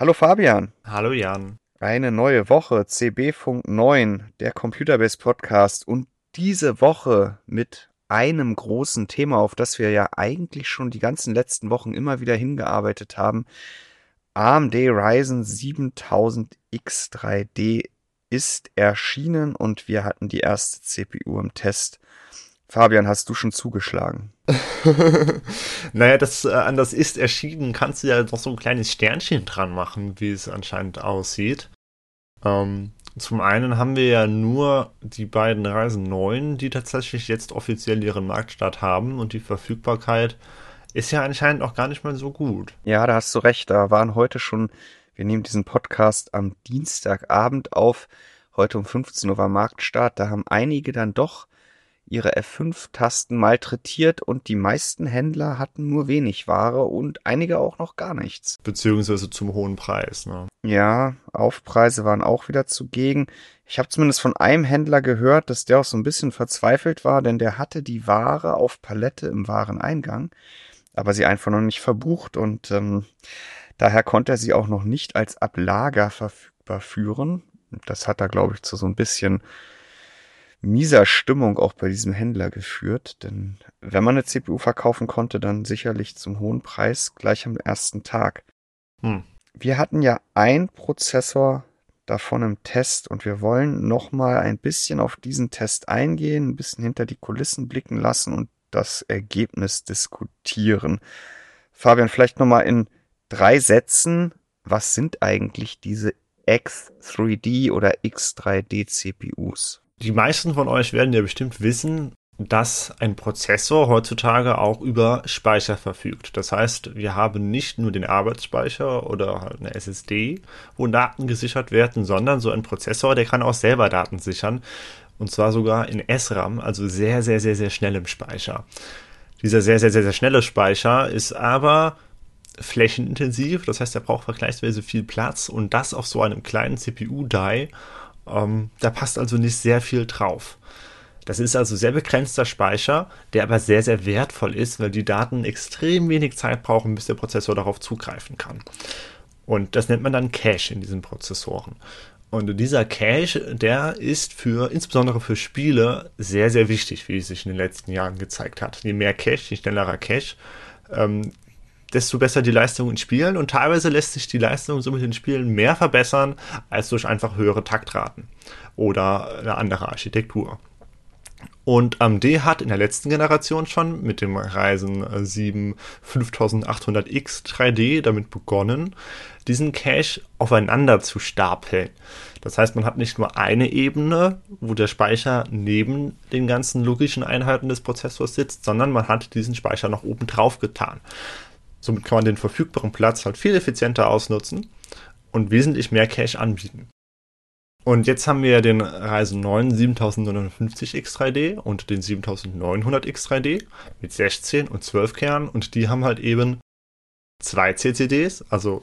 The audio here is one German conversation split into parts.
Hallo Fabian. Hallo Jan. Eine neue Woche, CB Funk 9, der Computerbase Podcast und diese Woche mit einem großen Thema, auf das wir ja eigentlich schon die ganzen letzten Wochen immer wieder hingearbeitet haben. AMD Ryzen 7000 X3D ist erschienen und wir hatten die erste CPU im Test. Fabian, hast du schon zugeschlagen? naja, das äh, an das ist erschienen kannst du ja noch so ein kleines Sternchen dran machen, wie es anscheinend aussieht. Ähm, zum einen haben wir ja nur die beiden Reisen 9, die tatsächlich jetzt offiziell ihren Marktstart haben und die Verfügbarkeit ist ja anscheinend auch gar nicht mal so gut. Ja, da hast du recht. Da waren heute schon, wir nehmen diesen Podcast am Dienstagabend auf. Heute um 15 Uhr war Marktstart. Da haben einige dann doch ihre F5-Tasten malträtiert und die meisten Händler hatten nur wenig Ware und einige auch noch gar nichts. Beziehungsweise zum hohen Preis, ne? Ja, Aufpreise waren auch wieder zugegen. Ich habe zumindest von einem Händler gehört, dass der auch so ein bisschen verzweifelt war, denn der hatte die Ware auf Palette im Wareneingang, aber sie einfach noch nicht verbucht und ähm, daher konnte er sie auch noch nicht als Ablager verfügbar führen. Das hat da, glaube ich, zu so ein bisschen mieser Stimmung auch bei diesem Händler geführt, denn wenn man eine CPU verkaufen konnte, dann sicherlich zum hohen Preis gleich am ersten Tag. Hm. Wir hatten ja ein Prozessor davon im Test und wir wollen nochmal ein bisschen auf diesen Test eingehen, ein bisschen hinter die Kulissen blicken lassen und das Ergebnis diskutieren. Fabian, vielleicht nochmal in drei Sätzen, was sind eigentlich diese X3D oder X3D CPUs? Die meisten von euch werden ja bestimmt wissen, dass ein Prozessor heutzutage auch über Speicher verfügt. Das heißt, wir haben nicht nur den Arbeitsspeicher oder halt eine SSD, wo Daten gesichert werden, sondern so ein Prozessor, der kann auch selber Daten sichern. Und zwar sogar in SRAM, also sehr, sehr, sehr, sehr schnell im Speicher. Dieser sehr, sehr, sehr, sehr schnelle Speicher ist aber flächenintensiv, das heißt, er braucht vergleichsweise viel Platz und das auf so einem kleinen CPU-Die ähm, da passt also nicht sehr viel drauf. Das ist also sehr begrenzter Speicher, der aber sehr, sehr wertvoll ist, weil die Daten extrem wenig Zeit brauchen, bis der Prozessor darauf zugreifen kann. Und das nennt man dann Cache in diesen Prozessoren. Und dieser Cache, der ist für, insbesondere für Spiele, sehr, sehr wichtig, wie es sich in den letzten Jahren gezeigt hat. Je mehr Cache, je schnellerer Cache, ähm, desto besser die Leistung in Spielen und teilweise lässt sich die Leistung somit in Spielen mehr verbessern als durch einfach höhere Taktraten oder eine andere Architektur. Und AMD hat in der letzten Generation schon mit dem Ryzen 7 5800X 3D damit begonnen, diesen Cache aufeinander zu stapeln. Das heißt, man hat nicht nur eine Ebene, wo der Speicher neben den ganzen logischen Einheiten des Prozessors sitzt, sondern man hat diesen Speicher noch oben drauf getan. Somit kann man den verfügbaren Platz halt viel effizienter ausnutzen und wesentlich mehr Cache anbieten. Und jetzt haben wir den Ryzen 9 7950X3D und den 7900X3D mit 16 und 12 Kernen und die haben halt eben zwei CCDs, also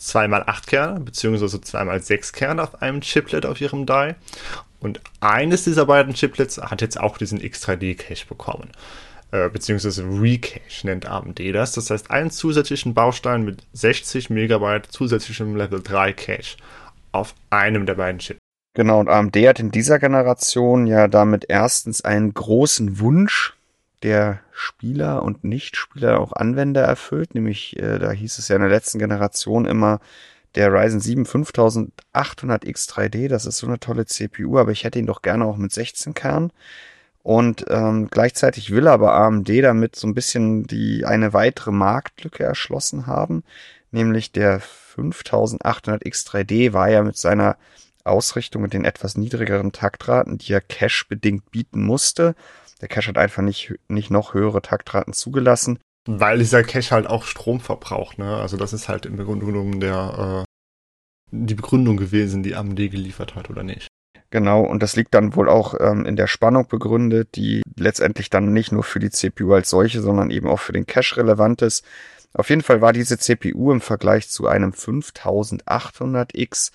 2x8 Kerne beziehungsweise 2x6 Kerne auf einem Chiplet auf ihrem Die. Und eines dieser beiden Chiplets hat jetzt auch diesen X3D Cache bekommen äh, beziehungsweise Recache nennt AMD das. Das heißt, einen zusätzlichen Baustein mit 60 Megabyte zusätzlichem Level 3 Cache auf einem der beiden Chips. Genau, und AMD hat in dieser Generation ja damit erstens einen großen Wunsch der Spieler und Nichtspieler auch Anwender erfüllt, nämlich äh, da hieß es ja in der letzten Generation immer, der Ryzen 7 5800X3D, das ist so eine tolle CPU, aber ich hätte ihn doch gerne auch mit 16 Kernen. Und ähm, gleichzeitig will aber AMD damit so ein bisschen die eine weitere Marktlücke erschlossen haben, nämlich der 5800X3D war ja mit seiner Ausrichtung mit den etwas niedrigeren Taktraten, die er Cache-bedingt bieten musste. Der Cache hat einfach nicht, nicht noch höhere Taktraten zugelassen. Weil dieser Cache halt auch Strom verbraucht, ne? Also das ist halt im Grunde genommen der, äh, die Begründung gewesen, die AMD geliefert hat, oder nicht? Genau, und das liegt dann wohl auch ähm, in der Spannung begründet, die letztendlich dann nicht nur für die CPU als solche, sondern eben auch für den Cache relevant ist. Auf jeden Fall war diese CPU im Vergleich zu einem 5800X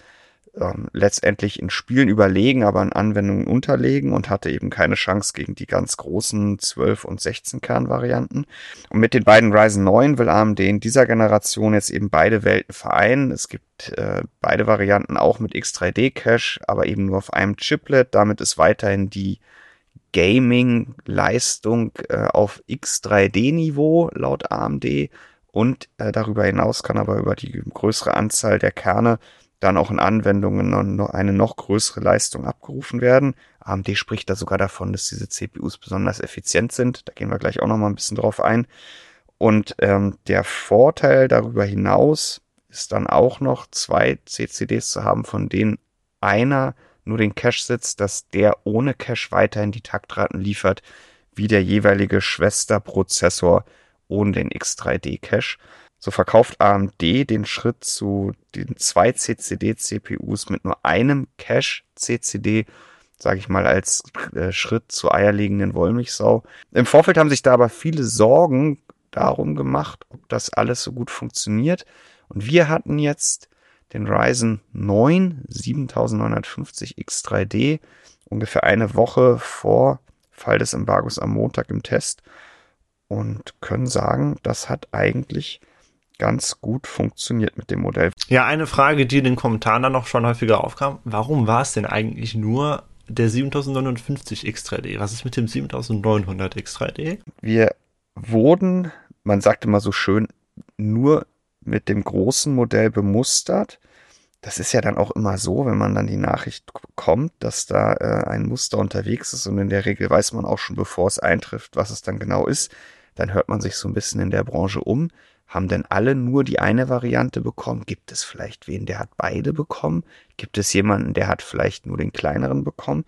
ähm, letztendlich in Spielen überlegen, aber in Anwendungen unterlegen und hatte eben keine Chance gegen die ganz großen 12 und 16 Kernvarianten. Und mit den beiden Ryzen 9 will AMD in dieser Generation jetzt eben beide Welten vereinen. Es gibt äh, beide Varianten auch mit X3D Cache, aber eben nur auf einem Chiplet. Damit ist weiterhin die Gaming-Leistung äh, auf X3D-Niveau laut AMD und äh, darüber hinaus kann aber über die größere Anzahl der Kerne dann auch in Anwendungen eine noch größere Leistung abgerufen werden. AMD spricht da sogar davon, dass diese CPUs besonders effizient sind. Da gehen wir gleich auch noch mal ein bisschen drauf ein. Und ähm, der Vorteil darüber hinaus ist dann auch noch zwei CCDs zu haben, von denen einer nur den Cache sitzt, dass der ohne Cache weiterhin die Taktraten liefert, wie der jeweilige Schwesterprozessor ohne den X3D-Cache. So verkauft AMD den Schritt zu den zwei CCD-CPUs mit nur einem Cache-CCD, sage ich mal, als äh, Schritt zur eierlegenden Wollmilchsau. Im Vorfeld haben sich da aber viele Sorgen darum gemacht, ob das alles so gut funktioniert. Und wir hatten jetzt den Ryzen 9 7950 X3D ungefähr eine Woche vor Fall des Embargos am Montag im Test und können sagen, das hat eigentlich ganz gut funktioniert mit dem Modell. Ja, eine Frage, die in den Kommentaren dann noch schon häufiger aufkam. Warum war es denn eigentlich nur der 7950 X3D? Was ist mit dem 7900 X3D? Wir wurden, man sagt immer so schön, nur mit dem großen Modell bemustert. Das ist ja dann auch immer so, wenn man dann die Nachricht bekommt, dass da äh, ein Muster unterwegs ist und in der Regel weiß man auch schon, bevor es eintrifft, was es dann genau ist. Dann hört man sich so ein bisschen in der Branche um. Haben denn alle nur die eine Variante bekommen? Gibt es vielleicht wen, der hat beide bekommen? Gibt es jemanden, der hat vielleicht nur den kleineren bekommen?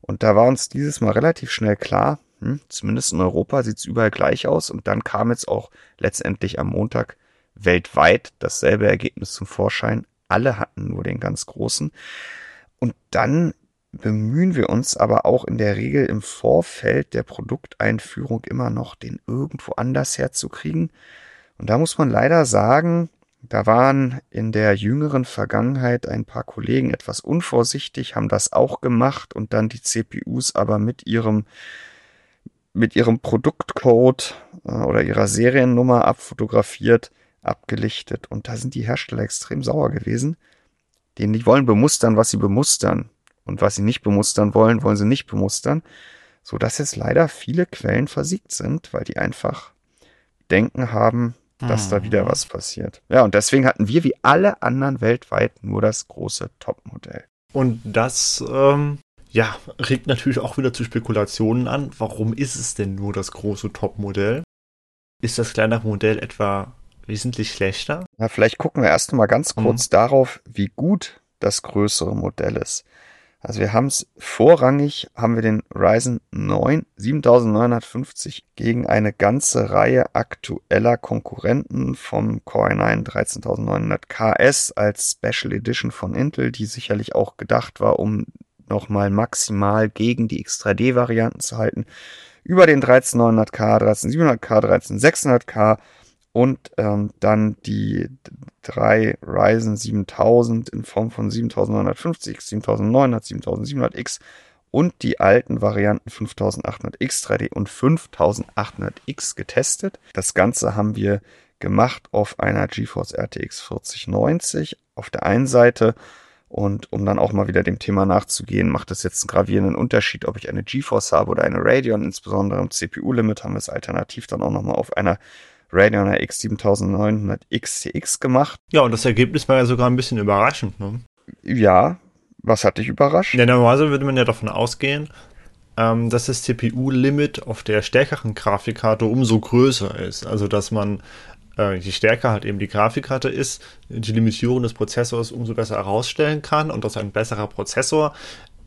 Und da war uns dieses Mal relativ schnell klar, hm, zumindest in Europa sieht es überall gleich aus. Und dann kam jetzt auch letztendlich am Montag weltweit dasselbe Ergebnis zum Vorschein. Alle hatten nur den ganz großen. Und dann bemühen wir uns aber auch in der Regel im Vorfeld der Produkteinführung immer noch, den irgendwo anders herzukriegen. Und da muss man leider sagen, da waren in der jüngeren Vergangenheit ein paar Kollegen etwas unvorsichtig, haben das auch gemacht und dann die CPUs aber mit ihrem mit ihrem Produktcode äh, oder ihrer Seriennummer abfotografiert, abgelichtet. Und da sind die Hersteller extrem sauer gewesen. Denen die wollen bemustern, was sie bemustern. Und was sie nicht bemustern wollen, wollen sie nicht bemustern, so dass jetzt leider viele Quellen versiegt sind, weil die einfach denken haben, dass mhm. da wieder mhm. was passiert. Ja, und deswegen hatten wir wie alle anderen weltweit nur das große Topmodell. Und das, ähm, ja, regt natürlich auch wieder zu Spekulationen an. Warum ist es denn nur das große Topmodell? Ist das kleinere Modell etwa wesentlich schlechter? Na, vielleicht gucken wir erst mal ganz kurz mhm. darauf, wie gut das größere Modell ist. Also wir haben es vorrangig, haben wir den Ryzen 9 7950 gegen eine ganze Reihe aktueller Konkurrenten vom Core i9 13900 KS als Special Edition von Intel, die sicherlich auch gedacht war, um nochmal maximal gegen die X3D-Varianten zu halten. Über den 13900K, 13700K, 13600K und ähm, dann die drei Ryzen 7000 in Form von 7950, 7900, 7700X und die alten Varianten 5800X 3D und 5800X getestet. Das Ganze haben wir gemacht auf einer GeForce RTX 4090 auf der einen Seite und um dann auch mal wieder dem Thema nachzugehen, macht es jetzt einen gravierenden Unterschied, ob ich eine GeForce habe oder eine Radeon. Insbesondere im CPU-Limit haben wir es alternativ dann auch nochmal auf einer Radeon RX 7900 XTX gemacht. Ja, und das Ergebnis war ja sogar ein bisschen überraschend. Ne? Ja, was hat dich überrascht? Ja, normalerweise würde man ja davon ausgehen, ähm, dass das CPU-Limit auf der stärkeren Grafikkarte umso größer ist. Also, dass man äh, je stärker halt eben die Grafikkarte ist, die Limitierung des Prozessors umso besser herausstellen kann und dass ein besserer Prozessor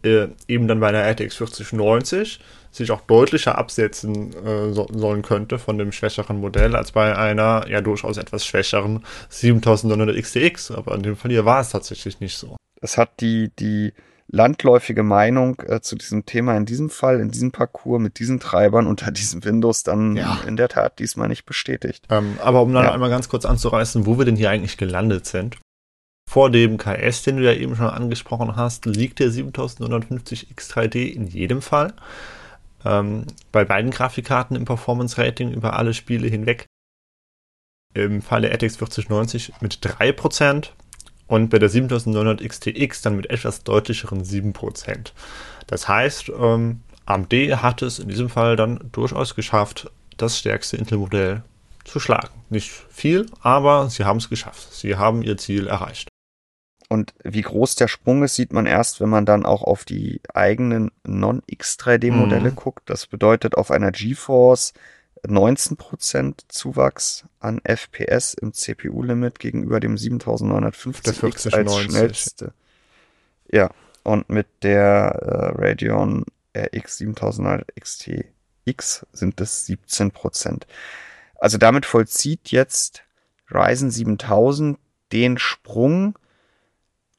äh, eben dann bei einer RTX 4090 sich auch deutlicher absetzen äh, so, sollen könnte von dem schwächeren Modell als bei einer ja durchaus etwas schwächeren 7900 XTX. Aber in dem Fall hier war es tatsächlich nicht so. Es hat die, die landläufige Meinung äh, zu diesem Thema in diesem Fall, in diesem Parcours mit diesen Treibern unter diesem Windows dann ja. in der Tat diesmal nicht bestätigt. Ähm, aber um dann ja. einmal ganz kurz anzureißen, wo wir denn hier eigentlich gelandet sind. Vor dem KS, den du ja eben schon angesprochen hast, liegt der 7950 X3D in jedem Fall. Ähm, bei beiden Grafikkarten im Performance Rating über alle Spiele hinweg. Im Fall der RTX 4090 mit 3% und bei der 7900 XTX dann mit etwas deutlicheren 7%. Das heißt, ähm, AMD hat es in diesem Fall dann durchaus geschafft, das stärkste Intel-Modell zu schlagen. Nicht viel, aber sie haben es geschafft. Sie haben ihr Ziel erreicht. Und wie groß der Sprung ist, sieht man erst, wenn man dann auch auf die eigenen Non-X3D-Modelle mhm. guckt. Das bedeutet auf einer GeForce 19% Zuwachs an FPS im CPU-Limit gegenüber dem 7950X als schnellste. Ja, und mit der äh, Radeon RX 7900 XTX sind es 17%. Also damit vollzieht jetzt Ryzen 7000 den Sprung,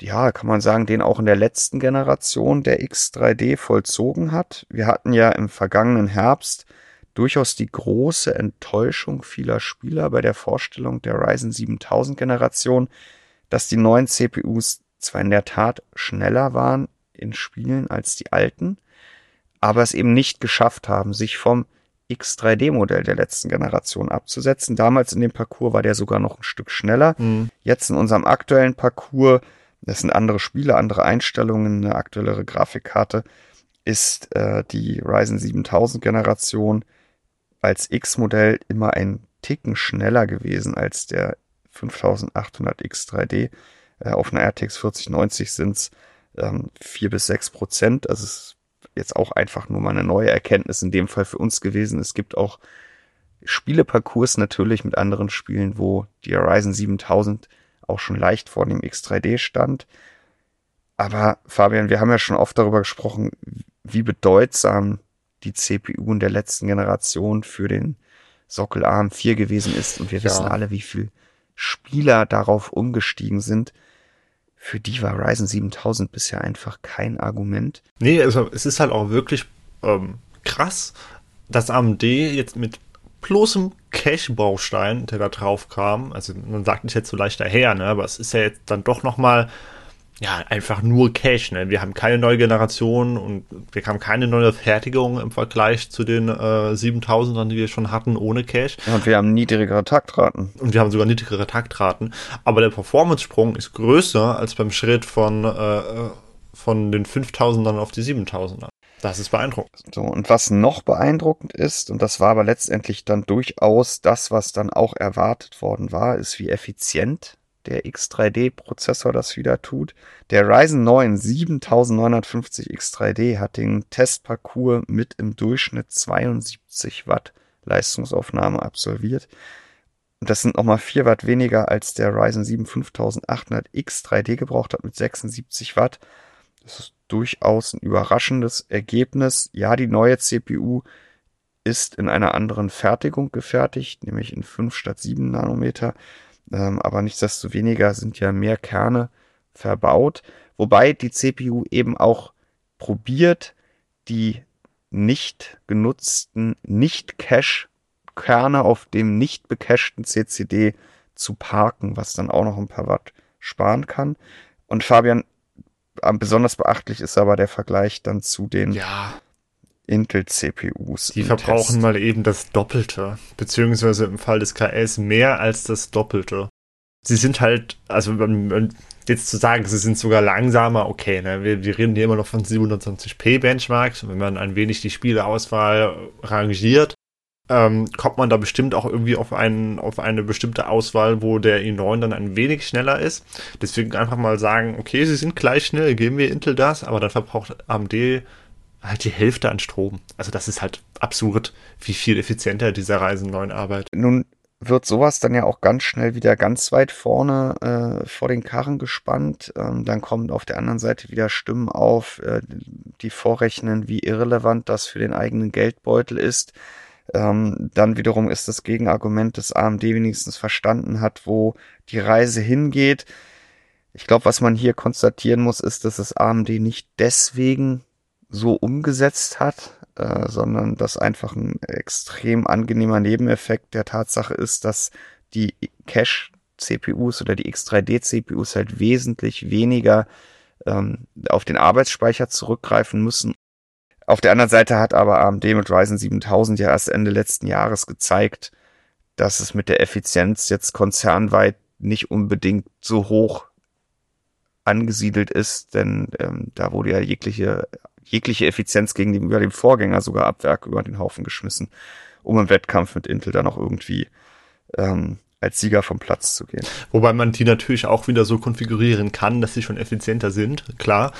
ja, kann man sagen, den auch in der letzten Generation der X3D vollzogen hat. Wir hatten ja im vergangenen Herbst durchaus die große Enttäuschung vieler Spieler bei der Vorstellung der Ryzen 7000 Generation, dass die neuen CPUs zwar in der Tat schneller waren in Spielen als die alten, aber es eben nicht geschafft haben, sich vom X3D-Modell der letzten Generation abzusetzen. Damals in dem Parcours war der sogar noch ein Stück schneller. Mhm. Jetzt in unserem aktuellen Parcours, das sind andere Spiele, andere Einstellungen, eine aktuellere Grafikkarte, ist äh, die Ryzen 7000 Generation als X-Modell immer ein Ticken schneller gewesen als der 5800 X3D. Äh, auf einer RTX 4090 sind es ähm, 4 bis 6 Prozent. Es ist jetzt auch einfach nur mal eine neue Erkenntnis in dem Fall für uns gewesen. Es gibt auch Spieleparcours natürlich mit anderen Spielen, wo die Horizon 7000 auch schon leicht vor dem X3D stand. Aber Fabian, wir haben ja schon oft darüber gesprochen, wie bedeutsam die CPU in der letzten Generation für den Sockel AM4 gewesen ist. Und wir ja. wissen alle, wie viel Spieler darauf umgestiegen sind. Für die war Ryzen 7000 bisher einfach kein Argument. Nee, also es ist halt auch wirklich ähm, krass, dass AMD jetzt mit bloßem Cache-Baustein, der da drauf kam, also man sagt nicht jetzt so leicht daher, ne, aber es ist ja jetzt dann doch nochmal ja, einfach nur Cache. Ne? Wir haben keine neue Generation und wir haben keine neue Fertigung im Vergleich zu den äh, 7000ern, die wir schon hatten, ohne Cache. Ja, und wir haben niedrigere Taktraten. Und wir haben sogar niedrigere Taktraten. Aber der Performance-Sprung ist größer als beim Schritt von, äh, von den 5000ern auf die 7000er. Das ist beeindruckend. So, und was noch beeindruckend ist, und das war aber letztendlich dann durchaus das, was dann auch erwartet worden war, ist, wie effizient der X3D-Prozessor das wieder tut. Der Ryzen 9 7950 X3D hat den Testparcours mit im Durchschnitt 72 Watt Leistungsaufnahme absolviert. Und das sind nochmal 4 Watt weniger als der Ryzen 7 5800 X3D gebraucht hat mit 76 Watt. Das ist durchaus ein überraschendes Ergebnis. Ja, die neue CPU ist in einer anderen Fertigung gefertigt, nämlich in 5 statt 7 Nanometer. Ähm, aber nichtsdestoweniger sind ja mehr Kerne verbaut, wobei die CPU eben auch probiert, die nicht genutzten, nicht Cache-Kerne auf dem nicht becachten CCD zu parken, was dann auch noch ein paar Watt sparen kann. Und Fabian, besonders beachtlich ist aber der Vergleich dann zu den ja. Intel-CPUs. Die verbrauchen Test. mal eben das Doppelte, beziehungsweise im Fall des KS mehr als das Doppelte. Sie sind halt, also jetzt zu sagen, sie sind sogar langsamer, okay, ne? wir, wir reden hier immer noch von 720p Benchmarks. Wenn man ein wenig die Spieleauswahl rangiert, ähm, kommt man da bestimmt auch irgendwie auf, einen, auf eine bestimmte Auswahl, wo der i9 dann ein wenig schneller ist. Deswegen einfach mal sagen, okay, sie sind gleich schnell, geben wir Intel das, aber dann verbraucht AMD halt die Hälfte an Strom. Also das ist halt absurd, wie viel effizienter dieser Reisen 9 arbeitet. Nun wird sowas dann ja auch ganz schnell wieder ganz weit vorne äh, vor den Karren gespannt. Ähm, dann kommen auf der anderen Seite wieder Stimmen auf, äh, die vorrechnen, wie irrelevant das für den eigenen Geldbeutel ist. Ähm, dann wiederum ist das Gegenargument, das AMD wenigstens verstanden hat, wo die Reise hingeht. Ich glaube, was man hier konstatieren muss, ist, dass es AMD nicht deswegen so umgesetzt hat, äh, sondern dass einfach ein extrem angenehmer Nebeneffekt der Tatsache ist, dass die Cache CPUs oder die X3D CPUs halt wesentlich weniger ähm, auf den Arbeitsspeicher zurückgreifen müssen. Auf der anderen Seite hat aber AMD mit Ryzen 7000 ja erst Ende letzten Jahres gezeigt, dass es mit der Effizienz jetzt konzernweit nicht unbedingt so hoch angesiedelt ist, denn ähm, da wurde ja jegliche, jegliche Effizienz gegenüber dem Vorgänger sogar ab Werk über den Haufen geschmissen, um im Wettkampf mit Intel dann auch irgendwie ähm, als Sieger vom Platz zu gehen. Wobei man die natürlich auch wieder so konfigurieren kann, dass sie schon effizienter sind, klar.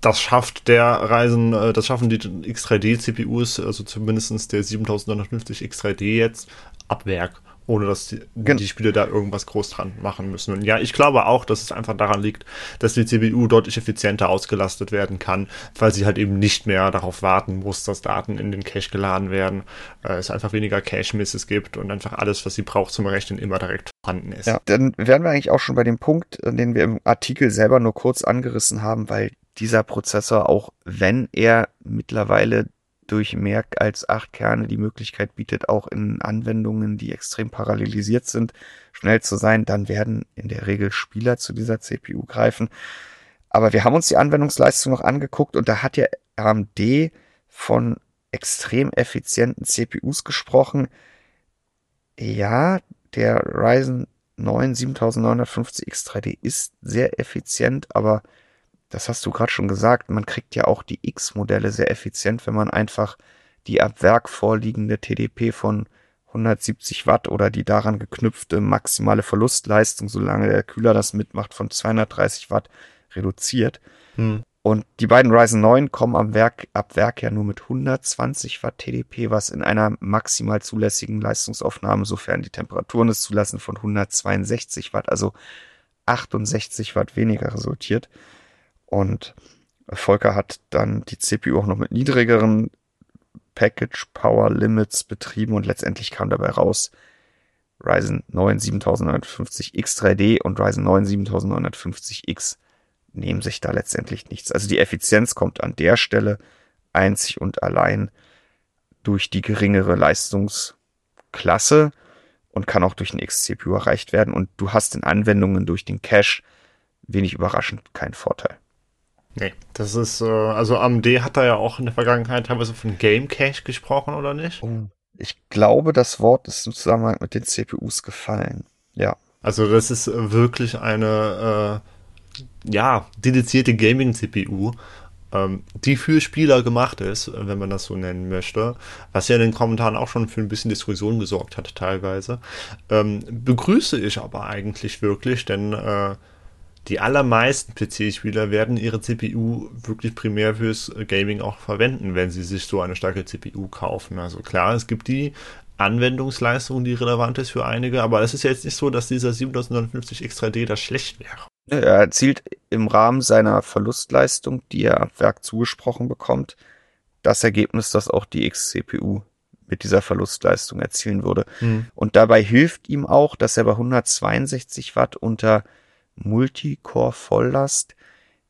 Das schafft der Reisen, äh, das schaffen die X3D-CPUs, also zumindestens der 7950 X3D jetzt, ab Werk ohne dass die, die Spieler da irgendwas groß dran machen müssen. Und ja, ich glaube auch, dass es einfach daran liegt, dass die CPU deutlich effizienter ausgelastet werden kann, weil sie halt eben nicht mehr darauf warten muss, dass Daten in den Cache geladen werden, äh, es einfach weniger Cache-Misses gibt und einfach alles, was sie braucht zum Rechnen, immer direkt vorhanden ist. Ja, dann wären wir eigentlich auch schon bei dem Punkt, den wir im Artikel selber nur kurz angerissen haben, weil dieser Prozessor, auch wenn er mittlerweile durch mehr als acht Kerne die Möglichkeit bietet, auch in Anwendungen, die extrem parallelisiert sind, schnell zu sein, dann werden in der Regel Spieler zu dieser CPU greifen. Aber wir haben uns die Anwendungsleistung noch angeguckt und da hat ja AMD von extrem effizienten CPUs gesprochen. Ja, der Ryzen 9 7950 X3D ist sehr effizient, aber das hast du gerade schon gesagt, man kriegt ja auch die X-Modelle sehr effizient, wenn man einfach die ab Werk vorliegende TDP von 170 Watt oder die daran geknüpfte maximale Verlustleistung, solange der Kühler das mitmacht, von 230 Watt reduziert. Hm. Und die beiden Ryzen 9 kommen am Werk, ab Werk ja nur mit 120 Watt TDP, was in einer maximal zulässigen Leistungsaufnahme, sofern die Temperaturen es zulassen, von 162 Watt, also 68 Watt weniger resultiert. Und Volker hat dann die CPU auch noch mit niedrigeren Package Power Limits betrieben und letztendlich kam dabei raus Ryzen 9 7950 X3D und Ryzen 9 7950X nehmen sich da letztendlich nichts. Also die Effizienz kommt an der Stelle einzig und allein durch die geringere Leistungsklasse und kann auch durch ein X-CPU erreicht werden. Und du hast in Anwendungen durch den Cache wenig überraschend keinen Vorteil. Nee, das ist, äh, also AMD hat da ja auch in der Vergangenheit teilweise von Game Cache gesprochen, oder nicht? Oh, ich glaube, das Wort ist im Zusammenhang mit den CPUs gefallen. Ja. Also das ist wirklich eine, äh, ja, dedizierte Gaming-CPU, ähm, die für Spieler gemacht ist, wenn man das so nennen möchte, was ja in den Kommentaren auch schon für ein bisschen Diskussion gesorgt hat teilweise. Ähm, begrüße ich aber eigentlich wirklich, denn äh, die allermeisten PC-Spieler werden ihre CPU wirklich primär fürs Gaming auch verwenden, wenn sie sich so eine starke CPU kaufen. Also klar, es gibt die Anwendungsleistung, die relevant ist für einige, aber es ist jetzt nicht so, dass dieser 7950 X3D da schlecht wäre. Er erzielt im Rahmen seiner Verlustleistung, die er ab Werk zugesprochen bekommt, das Ergebnis, das auch die X-CPU mit dieser Verlustleistung erzielen würde. Hm. Und dabei hilft ihm auch, dass er bei 162 Watt unter Multicore-Volllast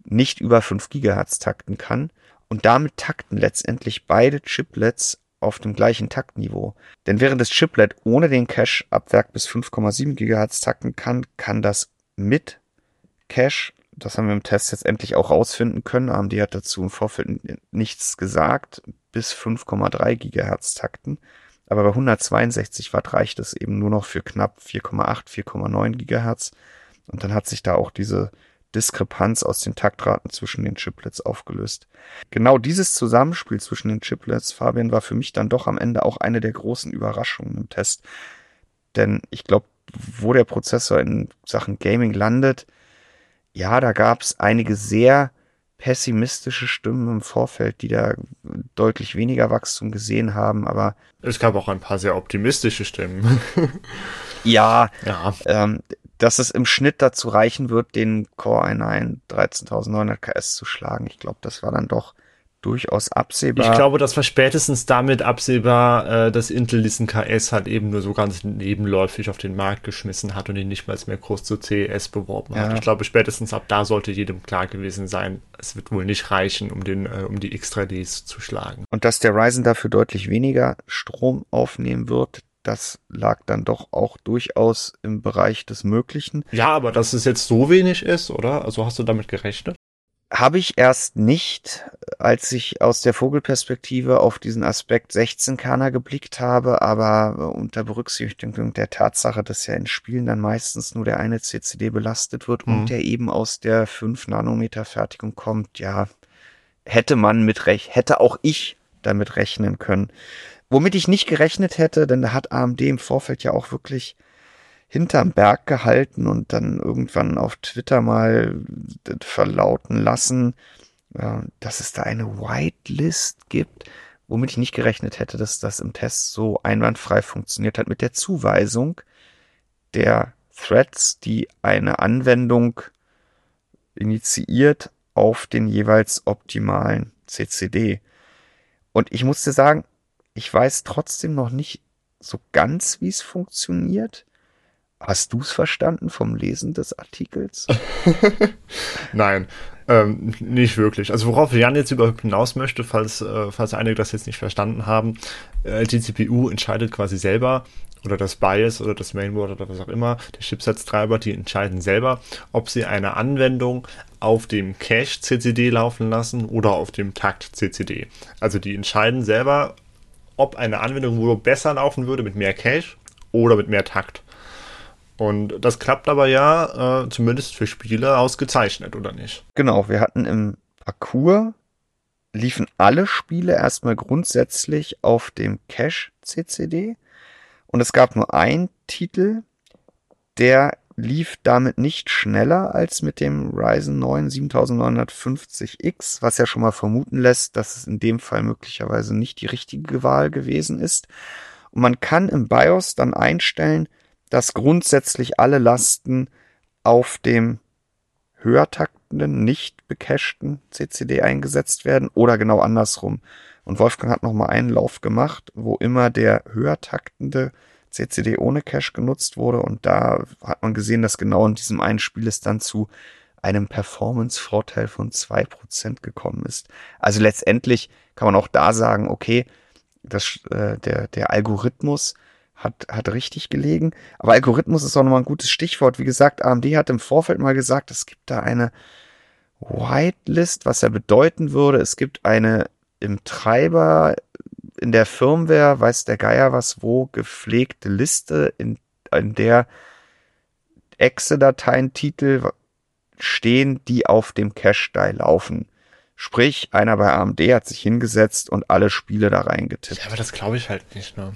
nicht über 5 GHz takten kann und damit takten letztendlich beide Chiplets auf dem gleichen Taktniveau. Denn während das Chiplet ohne den Cache ab Werk bis 5,7 GHz takten kann, kann das mit Cache, das haben wir im Test jetzt endlich auch rausfinden können, AMD hat dazu im Vorfeld nichts gesagt, bis 5,3 GHz takten. Aber bei 162 Watt reicht es eben nur noch für knapp 4,8, 4,9 GHz. Und dann hat sich da auch diese Diskrepanz aus den Taktraten zwischen den Chiplets aufgelöst. Genau dieses Zusammenspiel zwischen den Chiplets, Fabian, war für mich dann doch am Ende auch eine der großen Überraschungen im Test. Denn ich glaube, wo der Prozessor in Sachen Gaming landet, ja, da gab es einige sehr pessimistische Stimmen im Vorfeld, die da deutlich weniger Wachstum gesehen haben, aber es gab auch ein paar sehr optimistische Stimmen. ja, ja. Ähm, dass es im Schnitt dazu reichen wird, den Core i9 13900 KS zu schlagen. Ich glaube, das war dann doch durchaus absehbar. Ich glaube, das war spätestens damit absehbar, äh, dass Intel diesen KS halt eben nur so ganz nebenläufig auf den Markt geschmissen hat und ihn nicht mal mehr groß zu CES beworben hat. Ja. Ich glaube, spätestens ab da sollte jedem klar gewesen sein, es wird wohl nicht reichen, um den, äh, um die X3Ds zu schlagen. Und dass der Ryzen dafür deutlich weniger Strom aufnehmen wird, das lag dann doch auch durchaus im Bereich des Möglichen. Ja, aber dass es jetzt so wenig ist, oder? Also hast du damit gerechnet? Habe ich erst nicht, als ich aus der Vogelperspektive auf diesen Aspekt 16 Kerner geblickt habe, aber unter Berücksichtigung der Tatsache, dass ja in Spielen dann meistens nur der eine CCD belastet wird mhm. und der eben aus der 5 Nanometer Fertigung kommt, ja, hätte man mit recht, hätte auch ich damit rechnen können. Womit ich nicht gerechnet hätte, denn da hat AMD im Vorfeld ja auch wirklich hinterm Berg gehalten und dann irgendwann auf Twitter mal verlauten lassen, dass es da eine Whitelist gibt, womit ich nicht gerechnet hätte, dass das im Test so einwandfrei funktioniert hat mit der Zuweisung der Threads, die eine Anwendung initiiert auf den jeweils optimalen CCD. Und ich musste sagen, ich weiß trotzdem noch nicht so ganz, wie es funktioniert. Hast du es verstanden vom Lesen des Artikels? Nein, ähm, nicht wirklich. Also worauf Jan jetzt überhaupt hinaus möchte, falls, äh, falls einige das jetzt nicht verstanden haben, äh, die CPU entscheidet quasi selber, oder das BIOS oder das Mainboard oder was auch immer, der Chipsatztreiber, die entscheiden selber, ob sie eine Anwendung auf dem Cache CCD laufen lassen oder auf dem Takt CCD. Also die entscheiden selber, ob eine Anwendung wohl besser laufen würde mit mehr Cache oder mit mehr Takt. Und das klappt aber ja, äh, zumindest für Spiele, ausgezeichnet, oder nicht? Genau, wir hatten im Parcours, liefen alle Spiele erstmal grundsätzlich auf dem Cache CCD. Und es gab nur einen Titel, der lief damit nicht schneller als mit dem Ryzen 9 7950X, was ja schon mal vermuten lässt, dass es in dem Fall möglicherweise nicht die richtige Wahl gewesen ist. Und man kann im BIOS dann einstellen, dass grundsätzlich alle Lasten auf dem höher taktenden, nicht becachten CCD eingesetzt werden oder genau andersrum. Und Wolfgang hat nochmal einen Lauf gemacht, wo immer der höher taktende CCD ohne Cache genutzt wurde. Und da hat man gesehen, dass genau in diesem einen Spiel es dann zu einem Performance-Vorteil von zwei Prozent gekommen ist. Also letztendlich kann man auch da sagen, okay, das, äh, der, der Algorithmus hat, hat richtig gelegen. Aber Algorithmus ist auch nochmal ein gutes Stichwort. Wie gesagt, AMD hat im Vorfeld mal gesagt, es gibt da eine Whitelist, was ja bedeuten würde, es gibt eine im Treiber in der Firmware, weiß der Geier was wo, gepflegte Liste, in, in der Exe-Dateien-Titel stehen, die auf dem Cache-Die laufen. Sprich, einer bei AMD hat sich hingesetzt und alle Spiele da reingetippt. Ja, aber das glaube ich halt nicht, ne?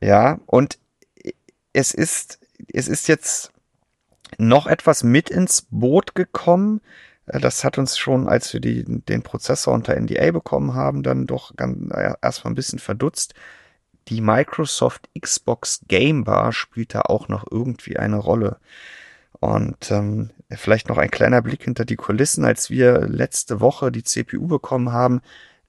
Ja, und es ist, es ist jetzt noch etwas mit ins Boot gekommen, das hat uns schon, als wir die, den Prozessor unter NDA bekommen haben, dann doch ganz, äh, erstmal ein bisschen verdutzt. Die Microsoft Xbox Game Bar spielt da auch noch irgendwie eine Rolle. Und ähm, vielleicht noch ein kleiner Blick hinter die Kulissen, als wir letzte Woche die CPU bekommen haben.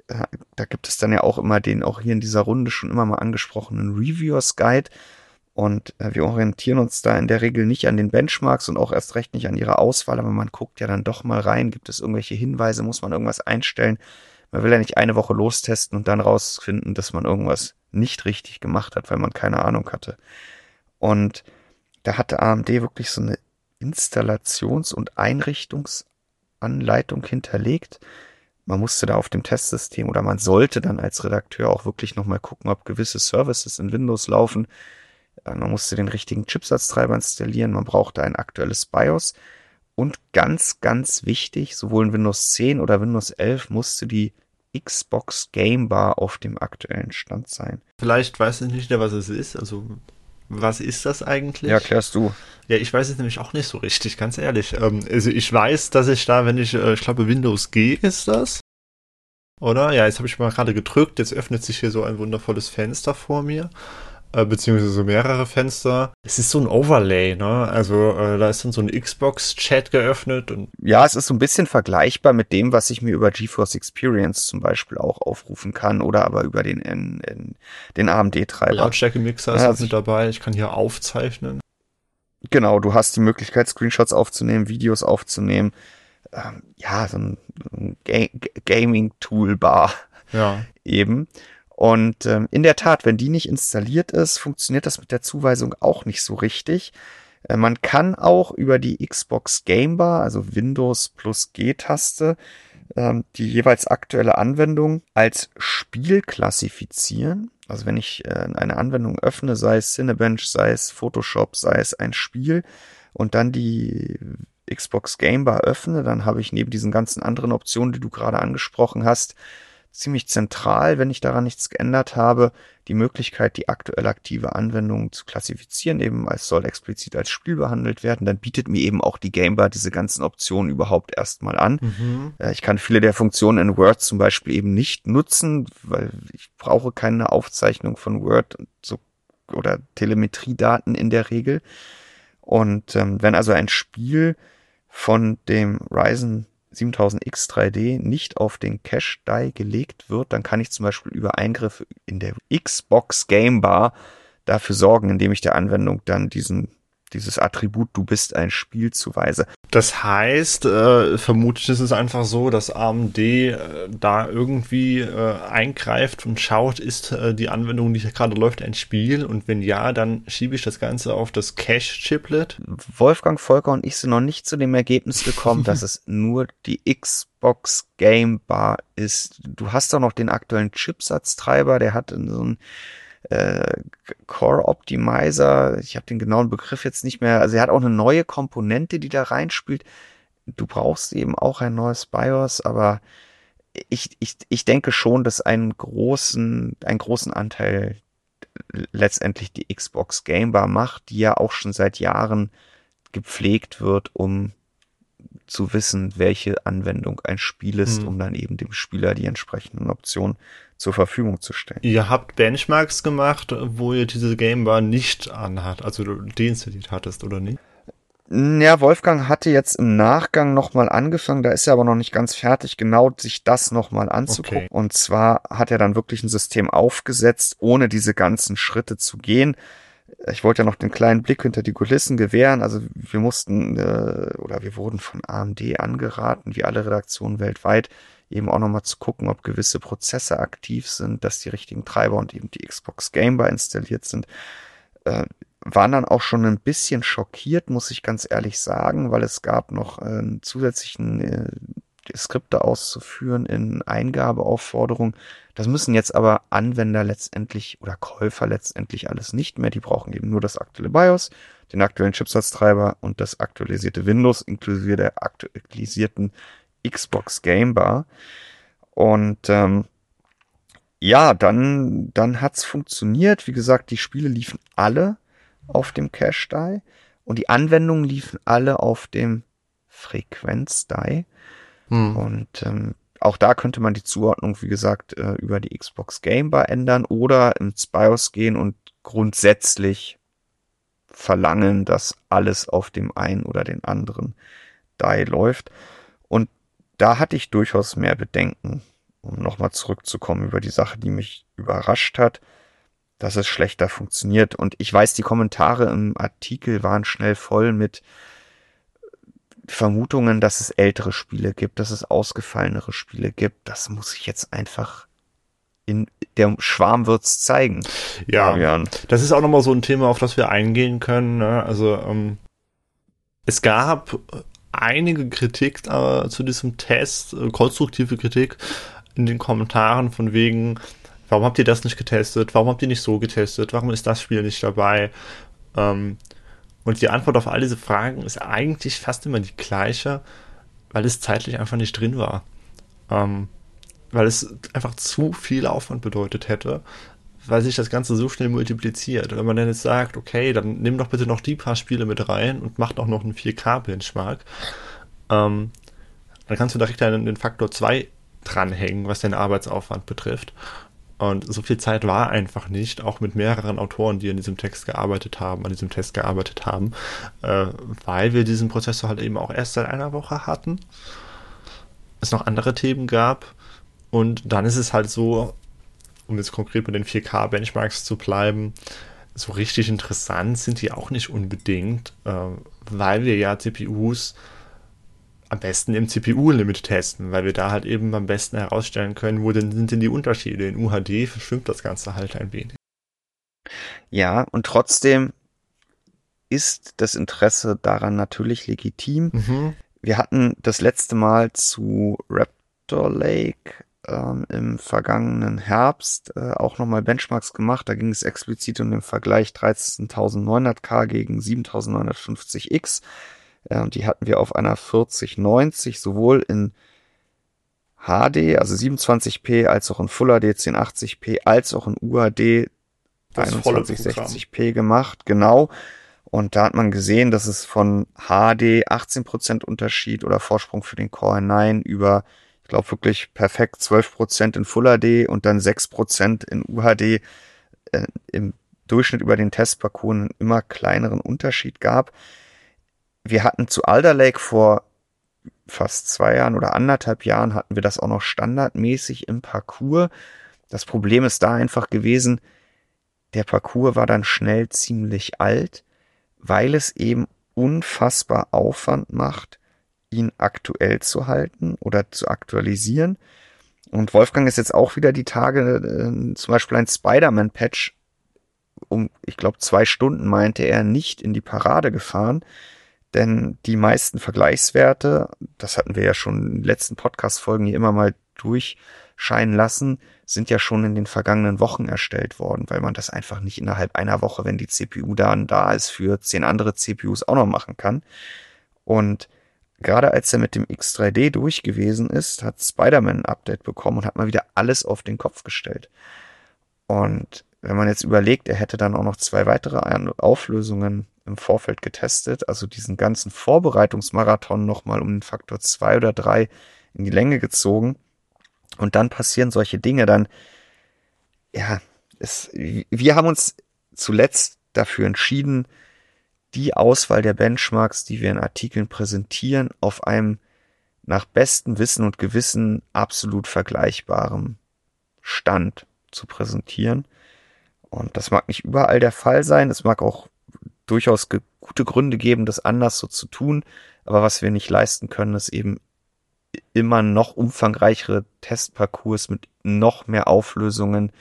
Äh, da gibt es dann ja auch immer den, auch hier in dieser Runde schon immer mal angesprochenen Reviewers Guide. Und äh, wir orientieren uns da in der Regel nicht an den Benchmarks und auch erst recht nicht an ihrer Auswahl, aber man guckt ja dann doch mal rein, gibt es irgendwelche Hinweise, muss man irgendwas einstellen. Man will ja nicht eine Woche lostesten und dann rausfinden, dass man irgendwas nicht richtig gemacht hat, weil man keine Ahnung hatte. Und da hatte AMD wirklich so eine Installations- und Einrichtungsanleitung hinterlegt. Man musste da auf dem Testsystem oder man sollte dann als Redakteur auch wirklich nochmal gucken, ob gewisse Services in Windows laufen man musste den richtigen Chipsatztreiber installieren, man brauchte ein aktuelles BIOS und ganz, ganz wichtig, sowohl in Windows 10 oder Windows 11 musste die Xbox Game Bar auf dem aktuellen Stand sein. Vielleicht weiß ich nicht, was es ist. Also, was ist das eigentlich? Ja, klärst du. Ja, ich weiß es nämlich auch nicht so richtig, ganz ehrlich. Ähm, also, ich weiß, dass ich da, wenn ich, äh, ich glaube, Windows G ist das. Oder? Ja, jetzt habe ich mal gerade gedrückt. Jetzt öffnet sich hier so ein wundervolles Fenster vor mir. Äh, beziehungsweise mehrere Fenster. Es ist so ein Overlay, ne? Also äh, da ist dann so ein Xbox-Chat geöffnet. Und ja, es ist so ein bisschen vergleichbar mit dem, was ich mir über GeForce Experience zum Beispiel auch aufrufen kann oder aber über den, in, in, den AMD-Treiber. Lautstärke-Mixer ist ja, also mit dabei. Ich kann hier aufzeichnen. Genau, du hast die Möglichkeit, Screenshots aufzunehmen, Videos aufzunehmen. Ähm, ja, so ein, ein Ga Gaming-Toolbar. Ja. Eben. Und ähm, in der Tat, wenn die nicht installiert ist, funktioniert das mit der Zuweisung auch nicht so richtig. Äh, man kann auch über die Xbox Game Bar, also Windows plus G-Taste, ähm, die jeweils aktuelle Anwendung als Spiel klassifizieren. Also wenn ich äh, eine Anwendung öffne, sei es Cinebench, sei es Photoshop, sei es ein Spiel und dann die Xbox Game Bar öffne, dann habe ich neben diesen ganzen anderen Optionen, die du gerade angesprochen hast, ziemlich zentral, wenn ich daran nichts geändert habe, die Möglichkeit, die aktuell aktive Anwendung zu klassifizieren, eben als soll explizit als Spiel behandelt werden, dann bietet mir eben auch die Gamebar diese ganzen Optionen überhaupt erstmal an. Mhm. Äh, ich kann viele der Funktionen in Word zum Beispiel eben nicht nutzen, weil ich brauche keine Aufzeichnung von Word so, oder Telemetriedaten in der Regel. Und ähm, wenn also ein Spiel von dem Ryzen 7000X 3D nicht auf den Cache-Die gelegt wird, dann kann ich zum Beispiel über Eingriffe in der Xbox Game Bar dafür sorgen, indem ich der Anwendung dann diesen dieses Attribut, du bist ein Spiel zuweise. Das heißt, äh, vermutlich ist es einfach so, dass AMD äh, da irgendwie äh, eingreift und schaut, ist äh, die Anwendung, die gerade läuft, ein Spiel? Und wenn ja, dann schiebe ich das Ganze auf das Cache-Chiplet. Wolfgang Volker und ich sind noch nicht zu dem Ergebnis gekommen, dass es nur die Xbox Game Bar ist. Du hast doch noch den aktuellen Chipsatztreiber, der hat so ein äh, Core Optimizer, ich habe den genauen Begriff jetzt nicht mehr, also er hat auch eine neue Komponente, die da reinspielt. Du brauchst eben auch ein neues BIOS, aber ich, ich, ich denke schon, dass einen großen, einen großen Anteil letztendlich die Xbox Gamebar macht, die ja auch schon seit Jahren gepflegt wird, um zu wissen, welche Anwendung ein Spiel ist, hm. um dann eben dem Spieler die entsprechenden Optionen zur Verfügung zu stellen. Ihr habt Benchmarks gemacht, wo ihr diese Gamebar nicht anhat, also deinstalliert hattest, oder nicht? Ja, Wolfgang hatte jetzt im Nachgang nochmal angefangen, da ist er aber noch nicht ganz fertig, genau sich das nochmal anzugucken. Okay. Und zwar hat er dann wirklich ein System aufgesetzt, ohne diese ganzen Schritte zu gehen. Ich wollte ja noch den kleinen Blick hinter die Kulissen gewähren. Also wir mussten äh, oder wir wurden von AMD angeraten, wie alle Redaktionen weltweit, eben auch nochmal zu gucken, ob gewisse Prozesse aktiv sind, dass die richtigen Treiber und eben die Xbox Game Bar installiert sind. Äh, waren dann auch schon ein bisschen schockiert, muss ich ganz ehrlich sagen, weil es gab noch äh, einen zusätzlichen äh, Skripte auszuführen in Eingabeaufforderungen. Das müssen jetzt aber Anwender letztendlich oder Käufer letztendlich alles nicht mehr. Die brauchen eben nur das aktuelle BIOS, den aktuellen Chipsatztreiber und das aktualisierte Windows inklusive der aktualisierten Xbox Game Bar. Und ähm, ja, dann, dann hat's funktioniert. Wie gesagt, die Spiele liefen alle auf dem Cache-Die und die Anwendungen liefen alle auf dem Frequenz-Die. Hm. Und ähm, auch da könnte man die Zuordnung, wie gesagt, äh, über die Xbox Game Bar ändern oder ins BIOS gehen und grundsätzlich verlangen, dass alles auf dem einen oder den anderen Die läuft. Und da hatte ich durchaus mehr Bedenken, um nochmal zurückzukommen über die Sache, die mich überrascht hat, dass es schlechter funktioniert. Und ich weiß, die Kommentare im Artikel waren schnell voll mit Vermutungen, dass es ältere Spiele gibt, dass es ausgefallenere Spiele gibt. Das muss ich jetzt einfach in der Schwarm wird's zeigen. Ja, Fabian. das ist auch nochmal so ein Thema, auf das wir eingehen können. Ne? Also ähm, es gab einige Kritik äh, zu diesem Test, äh, konstruktive Kritik in den Kommentaren von wegen, warum habt ihr das nicht getestet? Warum habt ihr nicht so getestet? Warum ist das Spiel nicht dabei? Ähm, und die Antwort auf all diese Fragen ist eigentlich fast immer die gleiche, weil es zeitlich einfach nicht drin war. Ähm, weil es einfach zu viel Aufwand bedeutet hätte, weil sich das Ganze so schnell multipliziert. Wenn man dann jetzt sagt, okay, dann nimm doch bitte noch die paar Spiele mit rein und mach doch noch einen 4K-Benchmark, ähm, dann kannst du direkt einen, den Faktor 2 dranhängen, was den Arbeitsaufwand betrifft. Und so viel Zeit war einfach nicht, auch mit mehreren Autoren, die an diesem Text gearbeitet haben, an diesem Test gearbeitet haben, äh, weil wir diesen Prozessor halt eben auch erst seit einer Woche hatten. Es noch andere Themen gab. Und dann ist es halt so, um jetzt konkret mit den 4K-Benchmarks zu bleiben, so richtig interessant sind die auch nicht unbedingt, äh, weil wir ja CPUs am besten im CPU-Limit testen, weil wir da halt eben am besten herausstellen können, wo denn sind denn die Unterschiede. In UHD verschwimmt das Ganze halt ein wenig. Ja, und trotzdem ist das Interesse daran natürlich legitim. Mhm. Wir hatten das letzte Mal zu Raptor Lake ähm, im vergangenen Herbst äh, auch nochmal Benchmarks gemacht. Da ging es explizit um den Vergleich 13.900K gegen 7.950X. Äh, die hatten wir auf einer 4090 sowohl in HD, also 27p, als auch in Full HD 1080p, als auch in UHD 2160p gemacht, genau. Und da hat man gesehen, dass es von HD 18% Unterschied oder Vorsprung für den Core i9 über ich glaube wirklich perfekt 12% in Full HD und dann 6% in UHD äh, im Durchschnitt über den Testparcours einen immer kleineren Unterschied gab. Wir hatten zu Alder Lake vor fast zwei Jahren oder anderthalb Jahren hatten wir das auch noch standardmäßig im Parcours. Das Problem ist da einfach gewesen, der Parcours war dann schnell ziemlich alt, weil es eben unfassbar Aufwand macht, ihn aktuell zu halten oder zu aktualisieren. Und Wolfgang ist jetzt auch wieder die Tage, äh, zum Beispiel ein Spider-Man-Patch um, ich glaube, zwei Stunden meinte er, nicht in die Parade gefahren. Denn die meisten Vergleichswerte, das hatten wir ja schon in den letzten Podcast-Folgen hier immer mal durchscheinen lassen, sind ja schon in den vergangenen Wochen erstellt worden, weil man das einfach nicht innerhalb einer Woche, wenn die CPU dann da ist, für zehn andere CPUs auch noch machen kann. Und gerade als er mit dem X3D durch gewesen ist, hat Spider-Man ein Update bekommen und hat mal wieder alles auf den Kopf gestellt. Und wenn man jetzt überlegt, er hätte dann auch noch zwei weitere Auflösungen im Vorfeld getestet, also diesen ganzen Vorbereitungsmarathon nochmal um den Faktor zwei oder drei in die Länge gezogen und dann passieren solche Dinge, dann, ja, es, wir haben uns zuletzt dafür entschieden, die Auswahl der Benchmarks, die wir in Artikeln präsentieren, auf einem nach bestem Wissen und Gewissen absolut vergleichbarem Stand zu präsentieren. Und das mag nicht überall der Fall sein. Es mag auch durchaus gute Gründe geben, das anders so zu tun. Aber was wir nicht leisten können, ist eben immer noch umfangreichere Testparcours mit noch mehr Auflösungen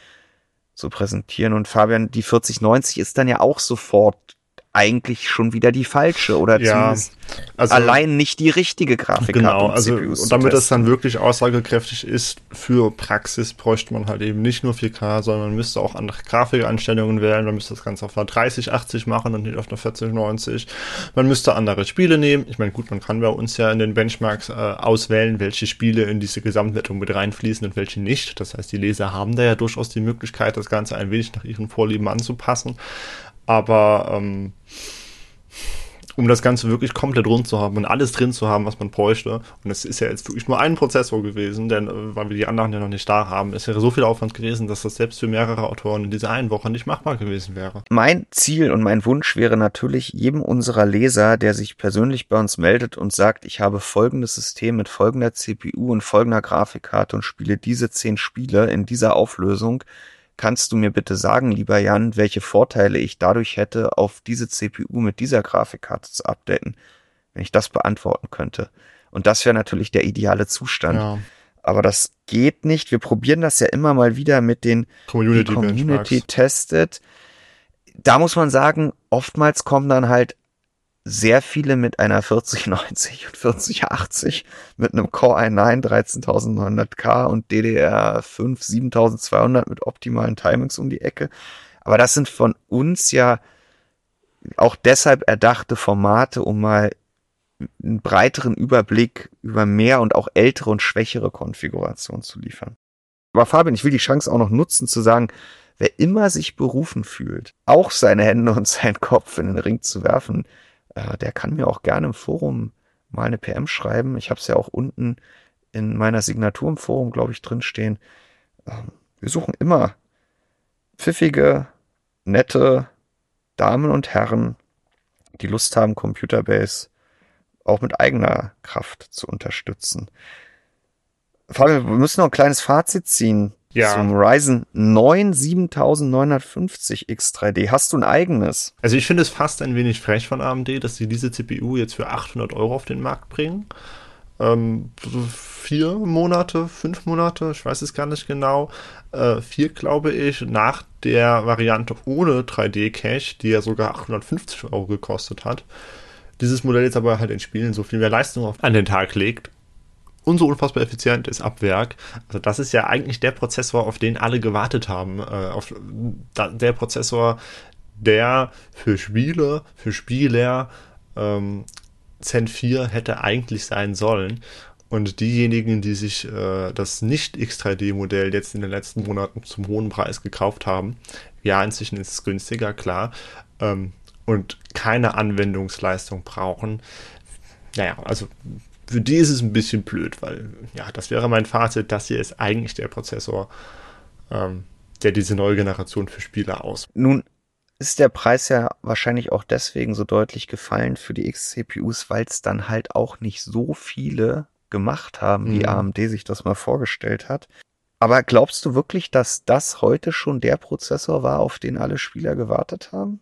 zu präsentieren. Und Fabian, die 4090 ist dann ja auch sofort eigentlich schon wieder die falsche oder ja, zumindest also, allein nicht die richtige Grafikkarte. Genau, also und damit das dann wirklich aussagekräftig ist für Praxis, bräuchte man halt eben nicht nur 4K, sondern man müsste auch andere Grafikeinstellungen wählen, man müsste das Ganze auf einer 3080 machen und nicht auf einer 4090. Man müsste andere Spiele nehmen. Ich meine, gut, man kann bei uns ja in den Benchmarks äh, auswählen, welche Spiele in diese Gesamtwertung mit reinfließen und welche nicht. Das heißt, die Leser haben da ja durchaus die Möglichkeit, das Ganze ein wenig nach ihren Vorlieben anzupassen. Aber ähm, um das Ganze wirklich komplett rund zu haben und alles drin zu haben, was man bräuchte. Und es ist ja jetzt wirklich nur ein Prozessor gewesen, denn äh, weil wir die anderen ja noch nicht da haben, es wäre so viel Aufwand gewesen, dass das selbst für mehrere Autoren in dieser einen Woche nicht machbar gewesen wäre. Mein Ziel und mein Wunsch wäre natürlich jedem unserer Leser, der sich persönlich bei uns meldet und sagt, ich habe folgendes System mit folgender CPU und folgender Grafikkarte und spiele diese zehn Spiele in dieser Auflösung, Kannst du mir bitte sagen, lieber Jan, welche Vorteile ich dadurch hätte, auf diese CPU mit dieser Grafikkarte zu updaten, wenn ich das beantworten könnte? Und das wäre natürlich der ideale Zustand. Ja. Aber das geht nicht. Wir probieren das ja immer mal wieder mit den Community, Community testet. Da muss man sagen, oftmals kommen dann halt sehr viele mit einer 4090 und 4080 mit einem Core i9 13900K und DDR5 7200 mit optimalen Timings um die Ecke. Aber das sind von uns ja auch deshalb erdachte Formate, um mal einen breiteren Überblick über mehr und auch ältere und schwächere Konfigurationen zu liefern. Aber Fabian, ich will die Chance auch noch nutzen zu sagen, wer immer sich berufen fühlt, auch seine Hände und seinen Kopf in den Ring zu werfen, äh, der kann mir auch gerne im Forum mal eine PM schreiben. Ich habe es ja auch unten in meiner Signatur im Forum, glaube ich, drinstehen. Ähm, wir suchen immer pfiffige, nette Damen und Herren, die Lust haben, Computerbase auch mit eigener Kraft zu unterstützen. Fabian, wir müssen noch ein kleines Fazit ziehen ja. zum Ryzen 9 7950 X3D. Hast du ein eigenes? Also ich finde es fast ein wenig frech von AMD, dass sie diese CPU jetzt für 800 Euro auf den Markt bringen. ähm, vier Monate, fünf Monate, ich weiß es gar nicht genau, äh, vier glaube ich, nach der Variante ohne 3D-Cache, die ja sogar 850 Euro gekostet hat. Dieses Modell jetzt aber halt in Spielen so viel mehr Leistung an den Tag legt und so unfassbar effizient ist ab Werk. Also das ist ja eigentlich der Prozessor, auf den alle gewartet haben. Äh, auf der Prozessor, der für Spiele, für Spieler ähm, Zen 4 hätte eigentlich sein sollen. Und diejenigen, die sich äh, das nicht X3D-Modell jetzt in den letzten Monaten zum hohen Preis gekauft haben, ja, inzwischen ist es günstiger, klar, ähm, und keine Anwendungsleistung brauchen, naja, also für die ist es ein bisschen blöd, weil, ja, das wäre mein Fazit, das hier ist eigentlich der Prozessor, ähm, der diese neue Generation für Spieler aus. Nun ist der Preis ja wahrscheinlich auch deswegen so deutlich gefallen für die X-CPUs, weil es dann halt auch nicht so viele gemacht haben, wie mhm. AMD sich das mal vorgestellt hat. Aber glaubst du wirklich, dass das heute schon der Prozessor war, auf den alle Spieler gewartet haben?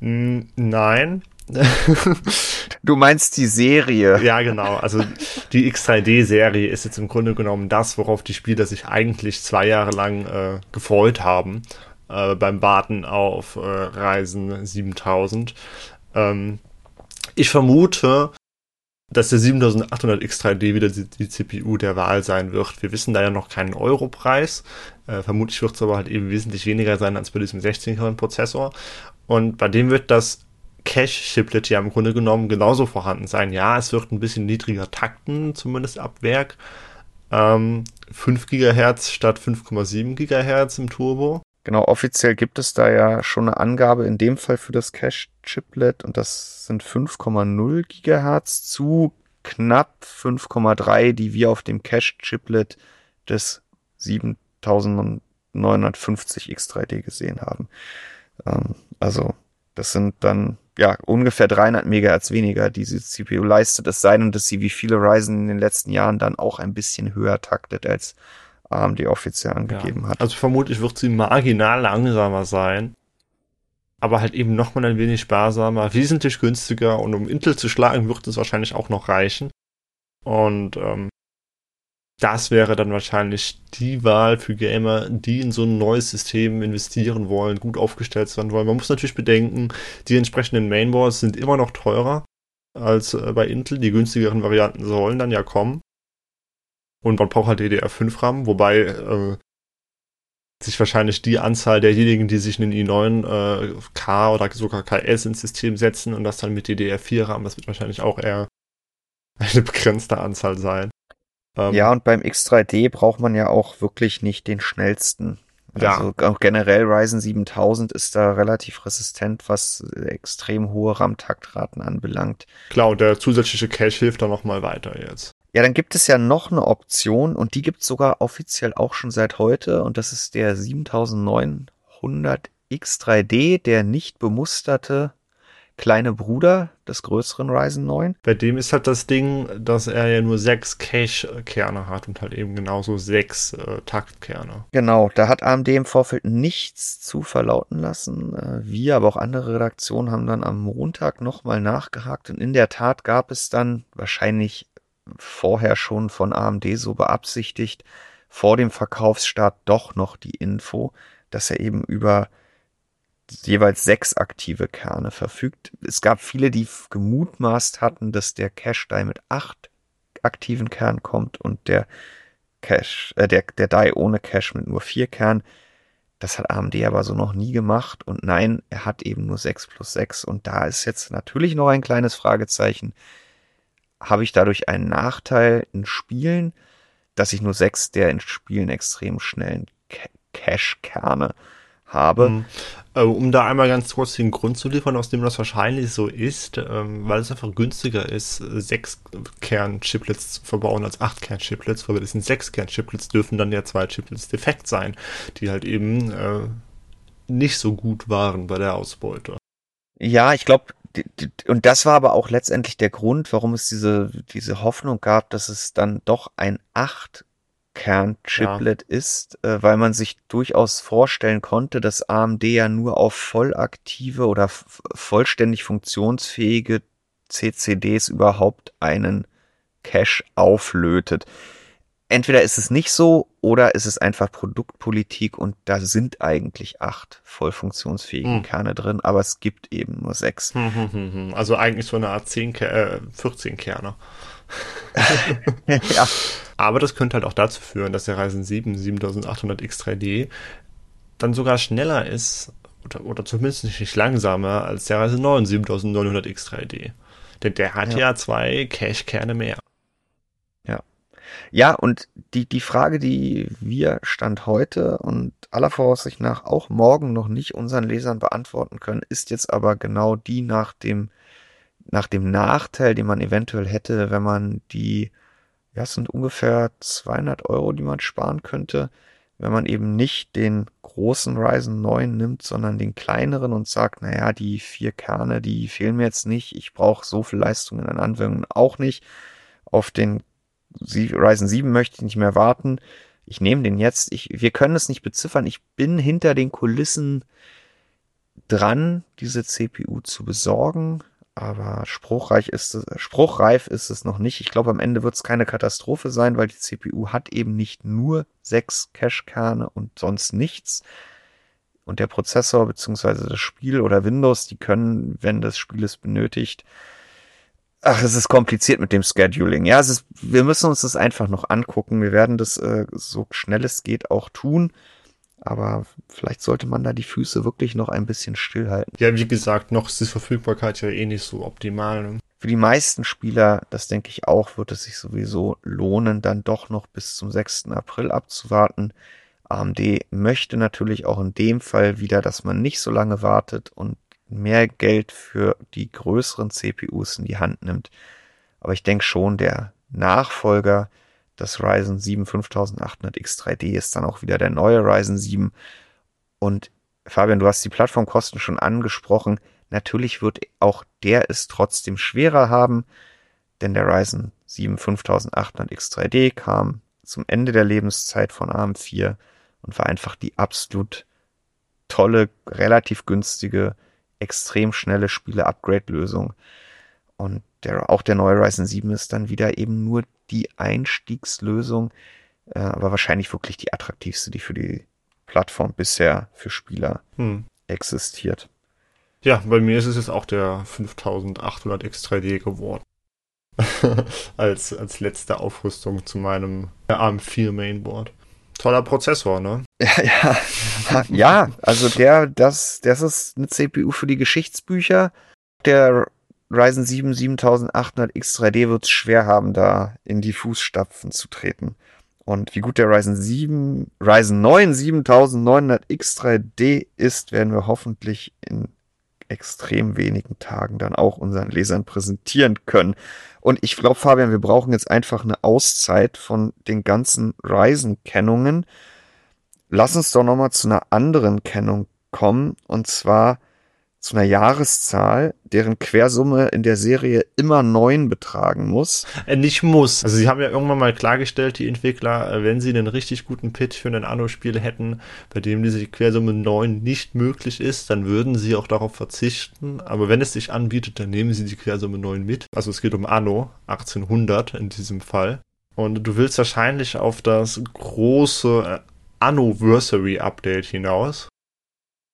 Nein. du meinst die Serie? Ja, genau. Also die X3D-Serie ist jetzt im Grunde genommen das, worauf die Spieler sich eigentlich zwei Jahre lang äh, gefreut haben äh, beim Warten auf äh, Reisen 7000. Ähm, ich vermute, dass der 7800 X3D wieder die, die, CPU der Wahl sein wird. Wir wissen da ja noch keinen Europreis. Äh, vermutlich wird es aber halt eben wesentlich weniger sein als bei diesem 16-Kern-Prozessor. Und bei dem wird das Cache-Chiplet ja im Grunde genommen genauso vorhanden sein. Ja, es wird ein bisschen niedriger takten, zumindest ab Werk. Ähm, 5 GHz statt 5,7 GHz im Turbo. Genau, offiziell gibt es da ja schon eine Angabe in dem Fall für das Cache-Chiplet und das sind 5,0 Gigahertz zu knapp 5,3, die wir auf dem Cache-Chiplet des 7950 X3D gesehen haben. Ähm, also das sind dann ja ungefähr 300 Megahertz weniger, die diese CPU leistet. Es sei denn, dass sie wie viele Ryzen in den letzten Jahren dann auch ein bisschen höher taktet als AMD offiziell angegeben ja, hat. Also vermutlich wird sie marginal langsamer sein, aber halt eben nochmal ein wenig sparsamer, wesentlich günstiger und um Intel zu schlagen, wird es wahrscheinlich auch noch reichen. Und ähm, das wäre dann wahrscheinlich die Wahl für Gamer, die in so ein neues System investieren wollen, gut aufgestellt sein wollen. Man muss natürlich bedenken, die entsprechenden Mainboards sind immer noch teurer als äh, bei Intel. Die günstigeren Varianten sollen dann ja kommen. Und man braucht halt DDR5 RAM, wobei äh, sich wahrscheinlich die Anzahl derjenigen, die sich einen i9 äh, K oder sogar KS ins System setzen und das dann mit DDR4 RAM, das wird wahrscheinlich auch eher eine begrenzte Anzahl sein. Ähm, ja, und beim X3D braucht man ja auch wirklich nicht den schnellsten. Also ja. auch generell Ryzen 7000 ist da relativ resistent, was extrem hohe RAM-Taktraten anbelangt. Klar, und der zusätzliche Cache hilft da nochmal weiter jetzt. Ja, dann gibt es ja noch eine Option und die gibt es sogar offiziell auch schon seit heute und das ist der 7900 X3D, der nicht bemusterte kleine Bruder des größeren Ryzen 9. Bei dem ist halt das Ding, dass er ja nur sechs Cache-Kerne hat und halt eben genauso sechs äh, Taktkerne. Genau, da hat AMD im Vorfeld nichts zu verlauten lassen. Äh, wir, aber auch andere Redaktionen haben dann am Montag nochmal nachgehakt und in der Tat gab es dann wahrscheinlich vorher schon von AMD so beabsichtigt, vor dem Verkaufsstart doch noch die Info, dass er eben über jeweils sechs aktive Kerne verfügt. Es gab viele, die gemutmaßt hatten, dass der Cache Die mit acht aktiven Kernen kommt und der Cache, äh, der, der Die ohne Cache mit nur vier Kernen. Das hat AMD aber so noch nie gemacht und nein, er hat eben nur sechs plus sechs und da ist jetzt natürlich noch ein kleines Fragezeichen habe ich dadurch einen Nachteil in Spielen, dass ich nur sechs der in Spielen extrem schnellen Cache-Kerne habe. Mhm. Äh, um da einmal ganz kurz den Grund zu liefern, aus dem das wahrscheinlich so ist, ähm, weil es einfach günstiger ist, sechs Kern-Chiplets zu verbauen als acht Kern-Chiplets, weil bei diesen sechs Kern-Chiplets dürfen dann ja zwei Chiplets defekt sein, die halt eben äh, nicht so gut waren bei der Ausbeute. Ja, ich glaube, und das war aber auch letztendlich der Grund, warum es diese, diese Hoffnung gab, dass es dann doch ein 8 Kern-Chiplet ja. ist, äh, weil man sich durchaus vorstellen konnte, dass AMD ja nur auf vollaktive oder vollständig funktionsfähige CCDs überhaupt einen Cache auflötet. Entweder ist es nicht so oder ist es einfach Produktpolitik und da sind eigentlich acht voll funktionsfähige hm. Kerne drin, aber es gibt eben nur sechs. Hm, hm, hm. also eigentlich so eine Art 10, äh, 14 Kerne. ja. Aber das könnte halt auch dazu führen, dass der Ryzen 7 7800X3D dann sogar schneller ist oder, oder zumindest nicht langsamer als der Ryzen 9 7900X3D. Denn der hat ja, ja zwei Cache-Kerne mehr. Ja. Ja, und die, die Frage, die wir Stand heute und aller Voraussicht nach auch morgen noch nicht unseren Lesern beantworten können, ist jetzt aber genau die nach dem, nach dem Nachteil, den man eventuell hätte, wenn man die, ja, es sind ungefähr 200 Euro, die man sparen könnte, wenn man eben nicht den großen Ryzen 9 nimmt, sondern den kleineren und sagt, naja, die vier Kerne, die fehlen mir jetzt nicht, ich brauche so viel Leistung in den Anwendungen auch nicht. Auf den Ryzen 7 möchte ich nicht mehr warten. Ich nehme den jetzt. Ich, wir können es nicht beziffern. Ich bin hinter den Kulissen dran, diese CPU zu besorgen aber spruchreich ist es, spruchreif ist es noch nicht. Ich glaube, am Ende wird es keine Katastrophe sein, weil die CPU hat eben nicht nur sechs Cache-Kerne und sonst nichts. Und der Prozessor beziehungsweise das Spiel oder Windows, die können, wenn das Spiel es benötigt, ach, es ist kompliziert mit dem Scheduling. Ja, es ist, wir müssen uns das einfach noch angucken. Wir werden das äh, so schnell es geht auch tun. Aber vielleicht sollte man da die Füße wirklich noch ein bisschen stillhalten. Ja, wie gesagt, noch ist die Verfügbarkeit ja eh nicht so optimal. Ne? Für die meisten Spieler, das denke ich auch, wird es sich sowieso lohnen, dann doch noch bis zum 6. April abzuwarten. AMD möchte natürlich auch in dem Fall wieder, dass man nicht so lange wartet und mehr Geld für die größeren CPUs in die Hand nimmt. Aber ich denke schon, der Nachfolger das Ryzen 7 5800X3D ist dann auch wieder der neue Ryzen 7. Und Fabian, du hast die Plattformkosten schon angesprochen. Natürlich wird auch der es trotzdem schwerer haben, denn der Ryzen 7 5800X3D kam zum Ende der Lebenszeit von AM4 und war einfach die absolut tolle, relativ günstige, extrem schnelle Spiele-Upgrade-Lösung. Und der, auch der neue Ryzen 7 ist dann wieder eben nur die Einstiegslösung, äh, aber wahrscheinlich wirklich die attraktivste, die für die Plattform bisher für Spieler hm. existiert. Ja, bei mir ist es jetzt auch der 5800 X3D geworden. als, als letzte Aufrüstung zu meinem ARM4 Mainboard. Toller Prozessor, ne? Ja, ja. ja, also der, das, das ist eine CPU für die Geschichtsbücher. Der Ryzen 7 7800 X3D wird es schwer haben, da in die Fußstapfen zu treten. Und wie gut der Ryzen 7, Ryzen 9 7900 X3D ist, werden wir hoffentlich in extrem wenigen Tagen dann auch unseren Lesern präsentieren können. Und ich glaube, Fabian, wir brauchen jetzt einfach eine Auszeit von den ganzen Ryzen-Kennungen. Lass uns doch nochmal zu einer anderen Kennung kommen. Und zwar zu einer Jahreszahl, deren Quersumme in der Serie immer neun betragen muss. Äh, nicht muss. Also sie haben ja irgendwann mal klargestellt, die Entwickler, äh, wenn sie einen richtig guten Pitch für ein Anno-Spiel hätten, bei dem diese Quersumme neun nicht möglich ist, dann würden sie auch darauf verzichten. Aber wenn es sich anbietet, dann nehmen sie die Quersumme neun mit. Also es geht um Anno 1800 in diesem Fall. Und du willst wahrscheinlich auf das große äh, Anniversary Update hinaus.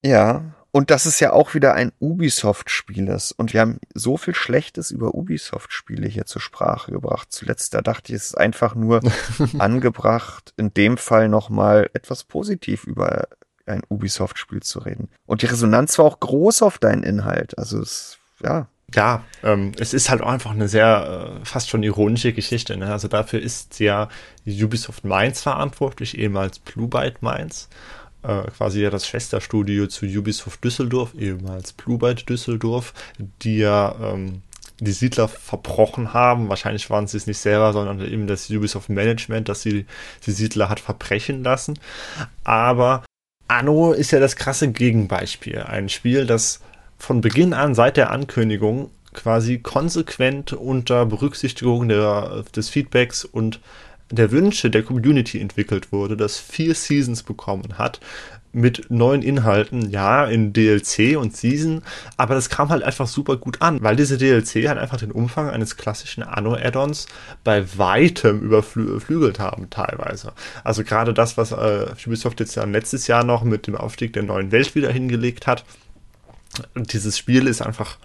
Ja, und dass es ja auch wieder ein Ubisoft-Spiel ist. Und wir haben so viel Schlechtes über Ubisoft-Spiele hier zur Sprache gebracht. Zuletzt, da dachte ich, es ist einfach nur angebracht, in dem Fall nochmal etwas positiv über ein Ubisoft-Spiel zu reden. Und die Resonanz war auch groß auf deinen Inhalt. Also es, ja. Ja, ähm, es ist halt auch einfach eine sehr, äh, fast schon ironische Geschichte. Ne? Also dafür ist ja Ubisoft Mainz verantwortlich, ehemals Blue Byte Mainz äh, quasi ja das Schwesterstudio zu Ubisoft Düsseldorf, ehemals Blue Byte Düsseldorf, die ja ähm, die Siedler verbrochen haben. Wahrscheinlich waren sie es nicht selber, sondern eben das Ubisoft Management, das sie die Siedler hat verbrechen lassen. Aber Anno ist ja das krasse Gegenbeispiel. Ein Spiel, das von Beginn an, seit der Ankündigung, quasi konsequent unter Berücksichtigung der, des Feedbacks und der Wünsche der Community entwickelt wurde, das vier Seasons bekommen hat, mit neuen Inhalten, ja, in DLC und Season, aber das kam halt einfach super gut an, weil diese DLC halt einfach den Umfang eines klassischen Anno-Add-ons bei weitem überflügelt haben, teilweise. Also gerade das, was äh, Ubisoft jetzt ja letztes Jahr noch mit dem Aufstieg der neuen Welt wieder hingelegt hat, dieses Spiel ist einfach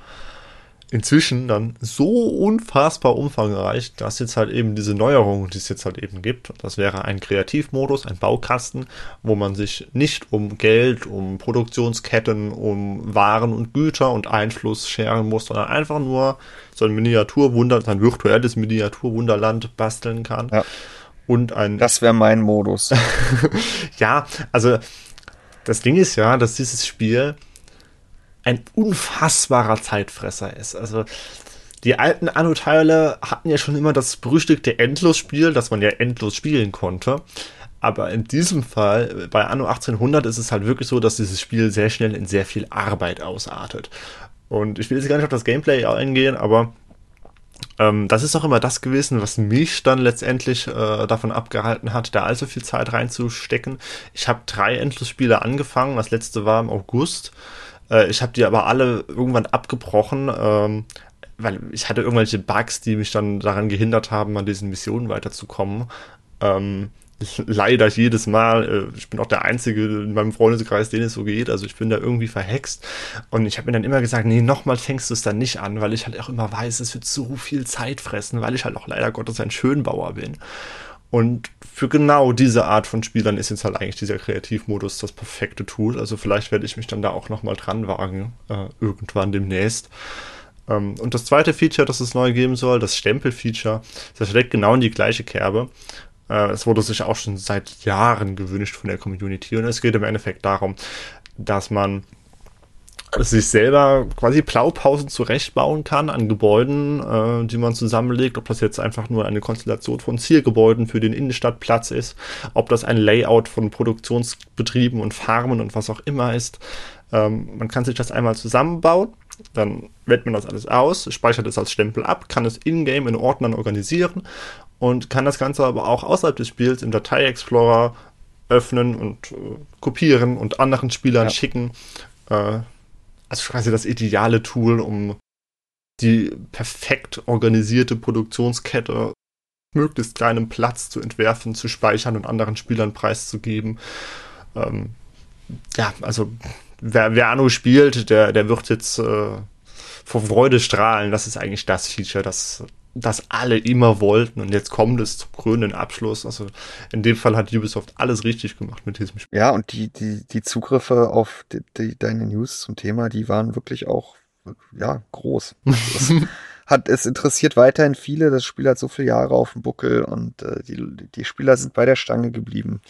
inzwischen dann so unfassbar umfangreich, dass jetzt halt eben diese Neuerungen, die es jetzt halt eben gibt, das wäre ein Kreativmodus, ein Baukasten, wo man sich nicht um Geld, um Produktionsketten, um Waren und Güter und Einfluss scheren muss, sondern einfach nur so ein Miniaturwunder, ein virtuelles Miniaturwunderland basteln kann. Ja. Und ein. Das wäre mein Modus. ja, also das Ding ist ja, dass dieses Spiel ein unfassbarer Zeitfresser ist. Also die alten Anno-Teile hatten ja schon immer das berüchtigte Endlosspiel, das man ja endlos spielen konnte. Aber in diesem Fall, bei Anno 1800, ist es halt wirklich so, dass dieses Spiel sehr schnell in sehr viel Arbeit ausartet. Und ich will jetzt gar nicht auf das Gameplay eingehen, aber ähm, das ist auch immer das gewesen, was mich dann letztendlich äh, davon abgehalten hat, da allzu viel Zeit reinzustecken. Ich habe drei Endlosspiele angefangen. Das letzte war im August. Äh, ich habe die aber alle irgendwann abgebrochen, ähm, weil ich hatte irgendwelche Bugs, die mich dann daran gehindert haben, an diesen Missionen weiterzukommen. Ähm, leider jedes Mal. Äh, ich bin auch der Einzige in meinem Freundeskreis, den es so geht. Also ich bin da irgendwie verhext. Und ich habe mir dann immer gesagt, nee, nochmal fängst du es dann nicht an, weil ich halt auch immer weiß, es wird so viel Zeit fressen, weil ich halt auch leider Gottes ein Schönbauer bin. Und für genau diese Art von Spielern ist jetzt halt eigentlich dieser Kreativmodus das perfekte Tool. Also vielleicht werde ich mich dann da auch nochmal dran wagen, äh, irgendwann demnächst. Ähm, und das zweite Feature, das es neu geben soll, das Stempel-Feature, das schlägt genau in die gleiche Kerbe. Äh, es wurde sich auch schon seit Jahren gewünscht von der Community und es geht im Endeffekt darum, dass man sich selber quasi Blaupausen zurechtbauen kann an Gebäuden, äh, die man zusammenlegt, ob das jetzt einfach nur eine Konstellation von Zielgebäuden für den Innenstadtplatz ist, ob das ein Layout von Produktionsbetrieben und Farmen und was auch immer ist. Ähm, man kann sich das einmal zusammenbauen, dann wählt man das alles aus, speichert es als Stempel ab, kann es in-game in Ordnern organisieren und kann das Ganze aber auch außerhalb des Spiels im Datei-Explorer öffnen und äh, kopieren und anderen Spielern ja. schicken. Äh, also quasi das ideale Tool, um die perfekt organisierte Produktionskette möglichst kleinem Platz zu entwerfen, zu speichern und anderen Spielern preiszugeben. Ähm, ja, also wer, wer Anno spielt, der, der wird jetzt äh, vor Freude strahlen. Das ist eigentlich das Feature, das das alle immer wollten und jetzt kommt es zum krönenden Abschluss. Also in dem Fall hat Ubisoft alles richtig gemacht mit diesem Spiel. Ja, und die, die, die Zugriffe auf die, die, deine News zum Thema, die waren wirklich auch, ja, groß. hat, es interessiert weiterhin viele. Das Spiel hat so viele Jahre auf dem Buckel und äh, die, die Spieler sind bei der Stange geblieben.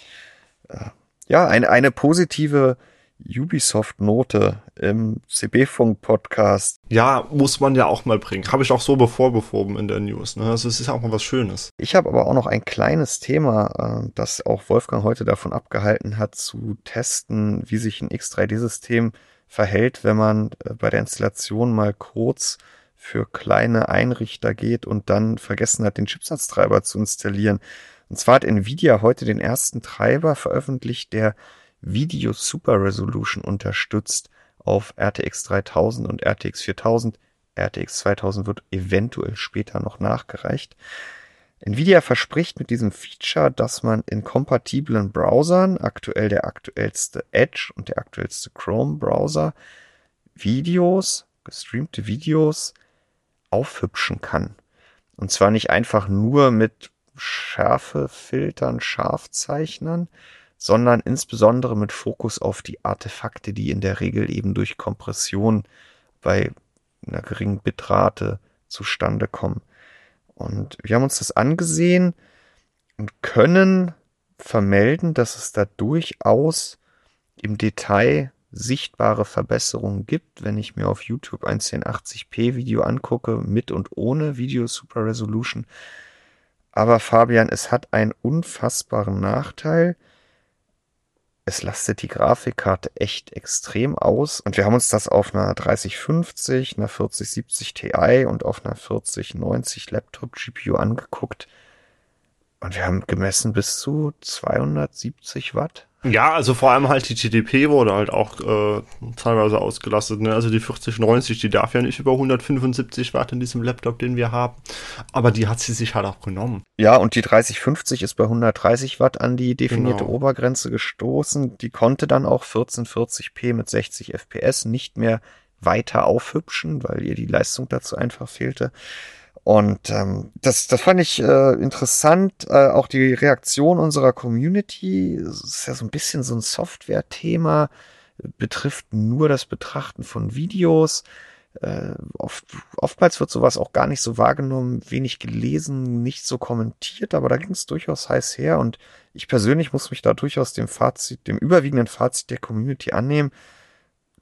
Äh, ja, eine, eine positive Ubisoft-Note im CB-Funk-Podcast. Ja, muss man ja auch mal bringen. Habe ich auch so bevorbefoben in der News. Ne? Also es ist auch mal was Schönes. Ich habe aber auch noch ein kleines Thema, äh, das auch Wolfgang heute davon abgehalten hat, zu testen, wie sich ein X3D-System verhält, wenn man äh, bei der Installation mal kurz für kleine Einrichter geht und dann vergessen hat, den Chipsatztreiber zu installieren. Und zwar hat Nvidia heute den ersten Treiber veröffentlicht, der Video Super Resolution unterstützt auf RTX 3000 und RTX 4000. RTX 2000 wird eventuell später noch nachgereicht. Nvidia verspricht mit diesem Feature, dass man in kompatiblen Browsern, aktuell der aktuellste Edge und der aktuellste Chrome Browser, Videos, gestreamte Videos aufhübschen kann. Und zwar nicht einfach nur mit Schärfefiltern, Scharfzeichnern, sondern insbesondere mit Fokus auf die Artefakte, die in der Regel eben durch Kompression bei einer geringen Bitrate zustande kommen. Und wir haben uns das angesehen und können vermelden, dass es da durchaus im Detail sichtbare Verbesserungen gibt, wenn ich mir auf YouTube ein 1080p Video angucke, mit und ohne Video Super Resolution. Aber Fabian, es hat einen unfassbaren Nachteil es lastet die Grafikkarte echt extrem aus. Und wir haben uns das auf einer 3050, einer 4070 Ti und auf einer 4090 Laptop GPU angeguckt. Und wir haben gemessen bis zu 270 Watt. Ja, also vor allem halt die GDP wurde halt auch äh, teilweise ausgelastet. Ne? Also die 4090, die darf ja nicht über 175 Watt in diesem Laptop, den wir haben. Aber die hat sie sich halt auch genommen. Ja, und die 3050 ist bei 130 Watt an die definierte genau. Obergrenze gestoßen. Die konnte dann auch 1440p mit 60 FPS nicht mehr weiter aufhübschen, weil ihr die Leistung dazu einfach fehlte. Und ähm, das, das fand ich äh, interessant, äh, auch die Reaktion unserer Community. Das ist ja so ein bisschen so ein Software-Thema, betrifft nur das Betrachten von Videos. Äh, oft, oftmals wird sowas auch gar nicht so wahrgenommen, wenig gelesen, nicht so kommentiert, aber da ging es durchaus heiß her und ich persönlich muss mich da durchaus dem Fazit, dem überwiegenden Fazit der Community annehmen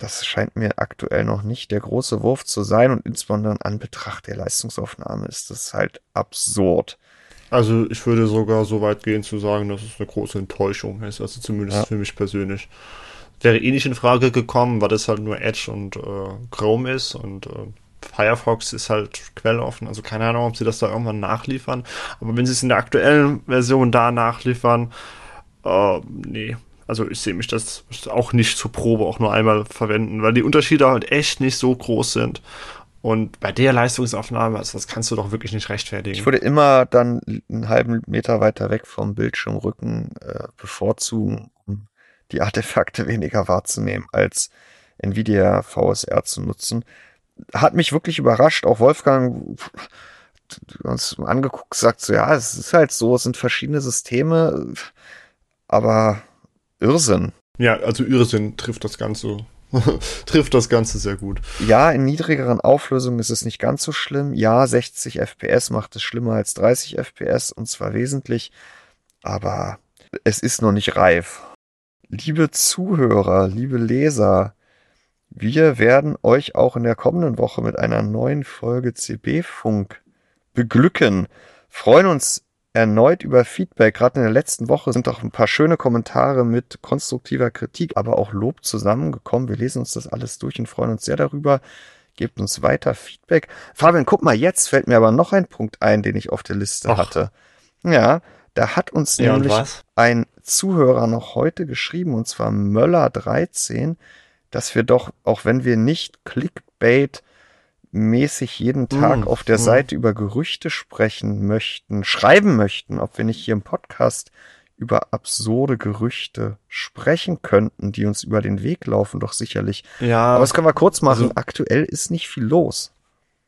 das scheint mir aktuell noch nicht der große Wurf zu sein und insbesondere in Anbetracht der Leistungsaufnahme ist das halt absurd. Also ich würde sogar so weit gehen zu sagen, dass es eine große Enttäuschung ist, also zumindest ja. für mich persönlich. Wäre eh nicht in Frage gekommen, weil das halt nur Edge und äh, Chrome ist und äh, Firefox ist halt quelloffen, also keine Ahnung, ob sie das da irgendwann nachliefern. Aber wenn sie es in der aktuellen Version da nachliefern, äh, nee, also ich sehe mich das auch nicht zur Probe auch nur einmal verwenden, weil die Unterschiede halt echt nicht so groß sind. Und bei der Leistungsaufnahme, also das kannst du doch wirklich nicht rechtfertigen. Ich würde immer dann einen halben Meter weiter weg vom Bildschirmrücken äh, bevorzugen, um die Artefakte weniger wahrzunehmen, als Nvidia VSR zu nutzen. Hat mich wirklich überrascht. Auch Wolfgang uns angeguckt, sagt so, ja, es ist halt so, es sind verschiedene Systeme, aber Irrsinn. Ja, also Irrsinn trifft das Ganze trifft das Ganze sehr gut. Ja, in niedrigeren Auflösungen ist es nicht ganz so schlimm. Ja, 60 FPS macht es schlimmer als 30 FPS und zwar wesentlich, aber es ist noch nicht reif. Liebe Zuhörer, liebe Leser, wir werden euch auch in der kommenden Woche mit einer neuen Folge CB-Funk beglücken. Freuen uns erneut über Feedback. Gerade in der letzten Woche sind auch ein paar schöne Kommentare mit konstruktiver Kritik, aber auch Lob zusammengekommen. Wir lesen uns das alles durch und freuen uns sehr darüber. Gebt uns weiter Feedback. Fabian, guck mal, jetzt fällt mir aber noch ein Punkt ein, den ich auf der Liste Ach. hatte. Ja, da hat uns ja, nämlich ein Zuhörer noch heute geschrieben, und zwar Möller13, dass wir doch, auch wenn wir nicht Clickbait mäßig jeden Tag mm, auf der mm. Seite über Gerüchte sprechen möchten, schreiben möchten, ob wir nicht hier im Podcast über absurde Gerüchte sprechen könnten, die uns über den Weg laufen, doch sicherlich. Ja. Aber das können wir kurz machen. Also, Aktuell ist nicht viel los.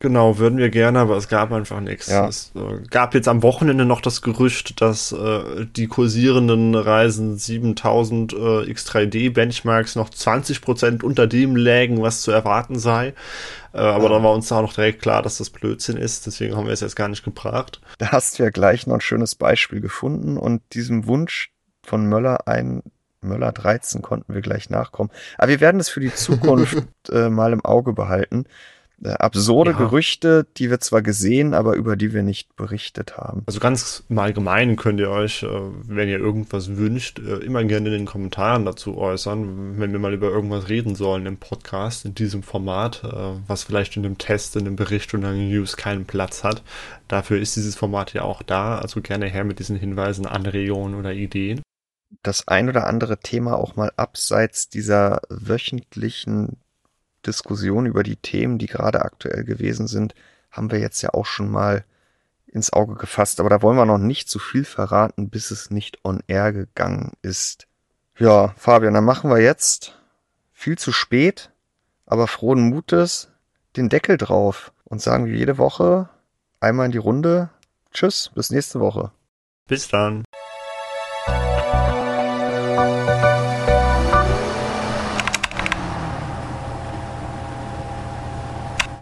Genau, würden wir gerne, aber es gab einfach nichts. Ja. Es äh, gab jetzt am Wochenende noch das Gerücht, dass äh, die kursierenden Reisen 7000 äh, X3D Benchmarks noch 20% unter dem lägen, was zu erwarten sei. Äh, aber ja. dann war uns da auch noch direkt klar, dass das Blödsinn ist. Deswegen haben wir es jetzt gar nicht gebracht. Da hast du ja gleich noch ein schönes Beispiel gefunden und diesem Wunsch von Möller ein Möller 13 konnten wir gleich nachkommen. Aber wir werden es für die Zukunft äh, mal im Auge behalten. Äh, absurde ja. Gerüchte, die wir zwar gesehen, aber über die wir nicht berichtet haben. Also ganz im Allgemeinen könnt ihr euch, äh, wenn ihr irgendwas wünscht, äh, immer gerne in den Kommentaren dazu äußern, wenn wir mal über irgendwas reden sollen im Podcast, in diesem Format, was vielleicht in einem Test, in einem Bericht oder in News keinen Platz hat. Dafür ist dieses Format ja auch da, also gerne her mit diesen Hinweisen, Anregungen oder Ideen das ein oder andere Thema auch mal abseits dieser wöchentlichen Diskussion über die Themen, die gerade aktuell gewesen sind, haben wir jetzt ja auch schon mal ins Auge gefasst. Aber da wollen wir noch nicht zu viel verraten, bis es nicht on air gegangen ist. Ja, Fabian, dann machen wir jetzt viel zu spät, aber frohen Mutes den Deckel drauf und sagen wie jede Woche einmal in die Runde. Tschüss, bis nächste Woche. Bis dann.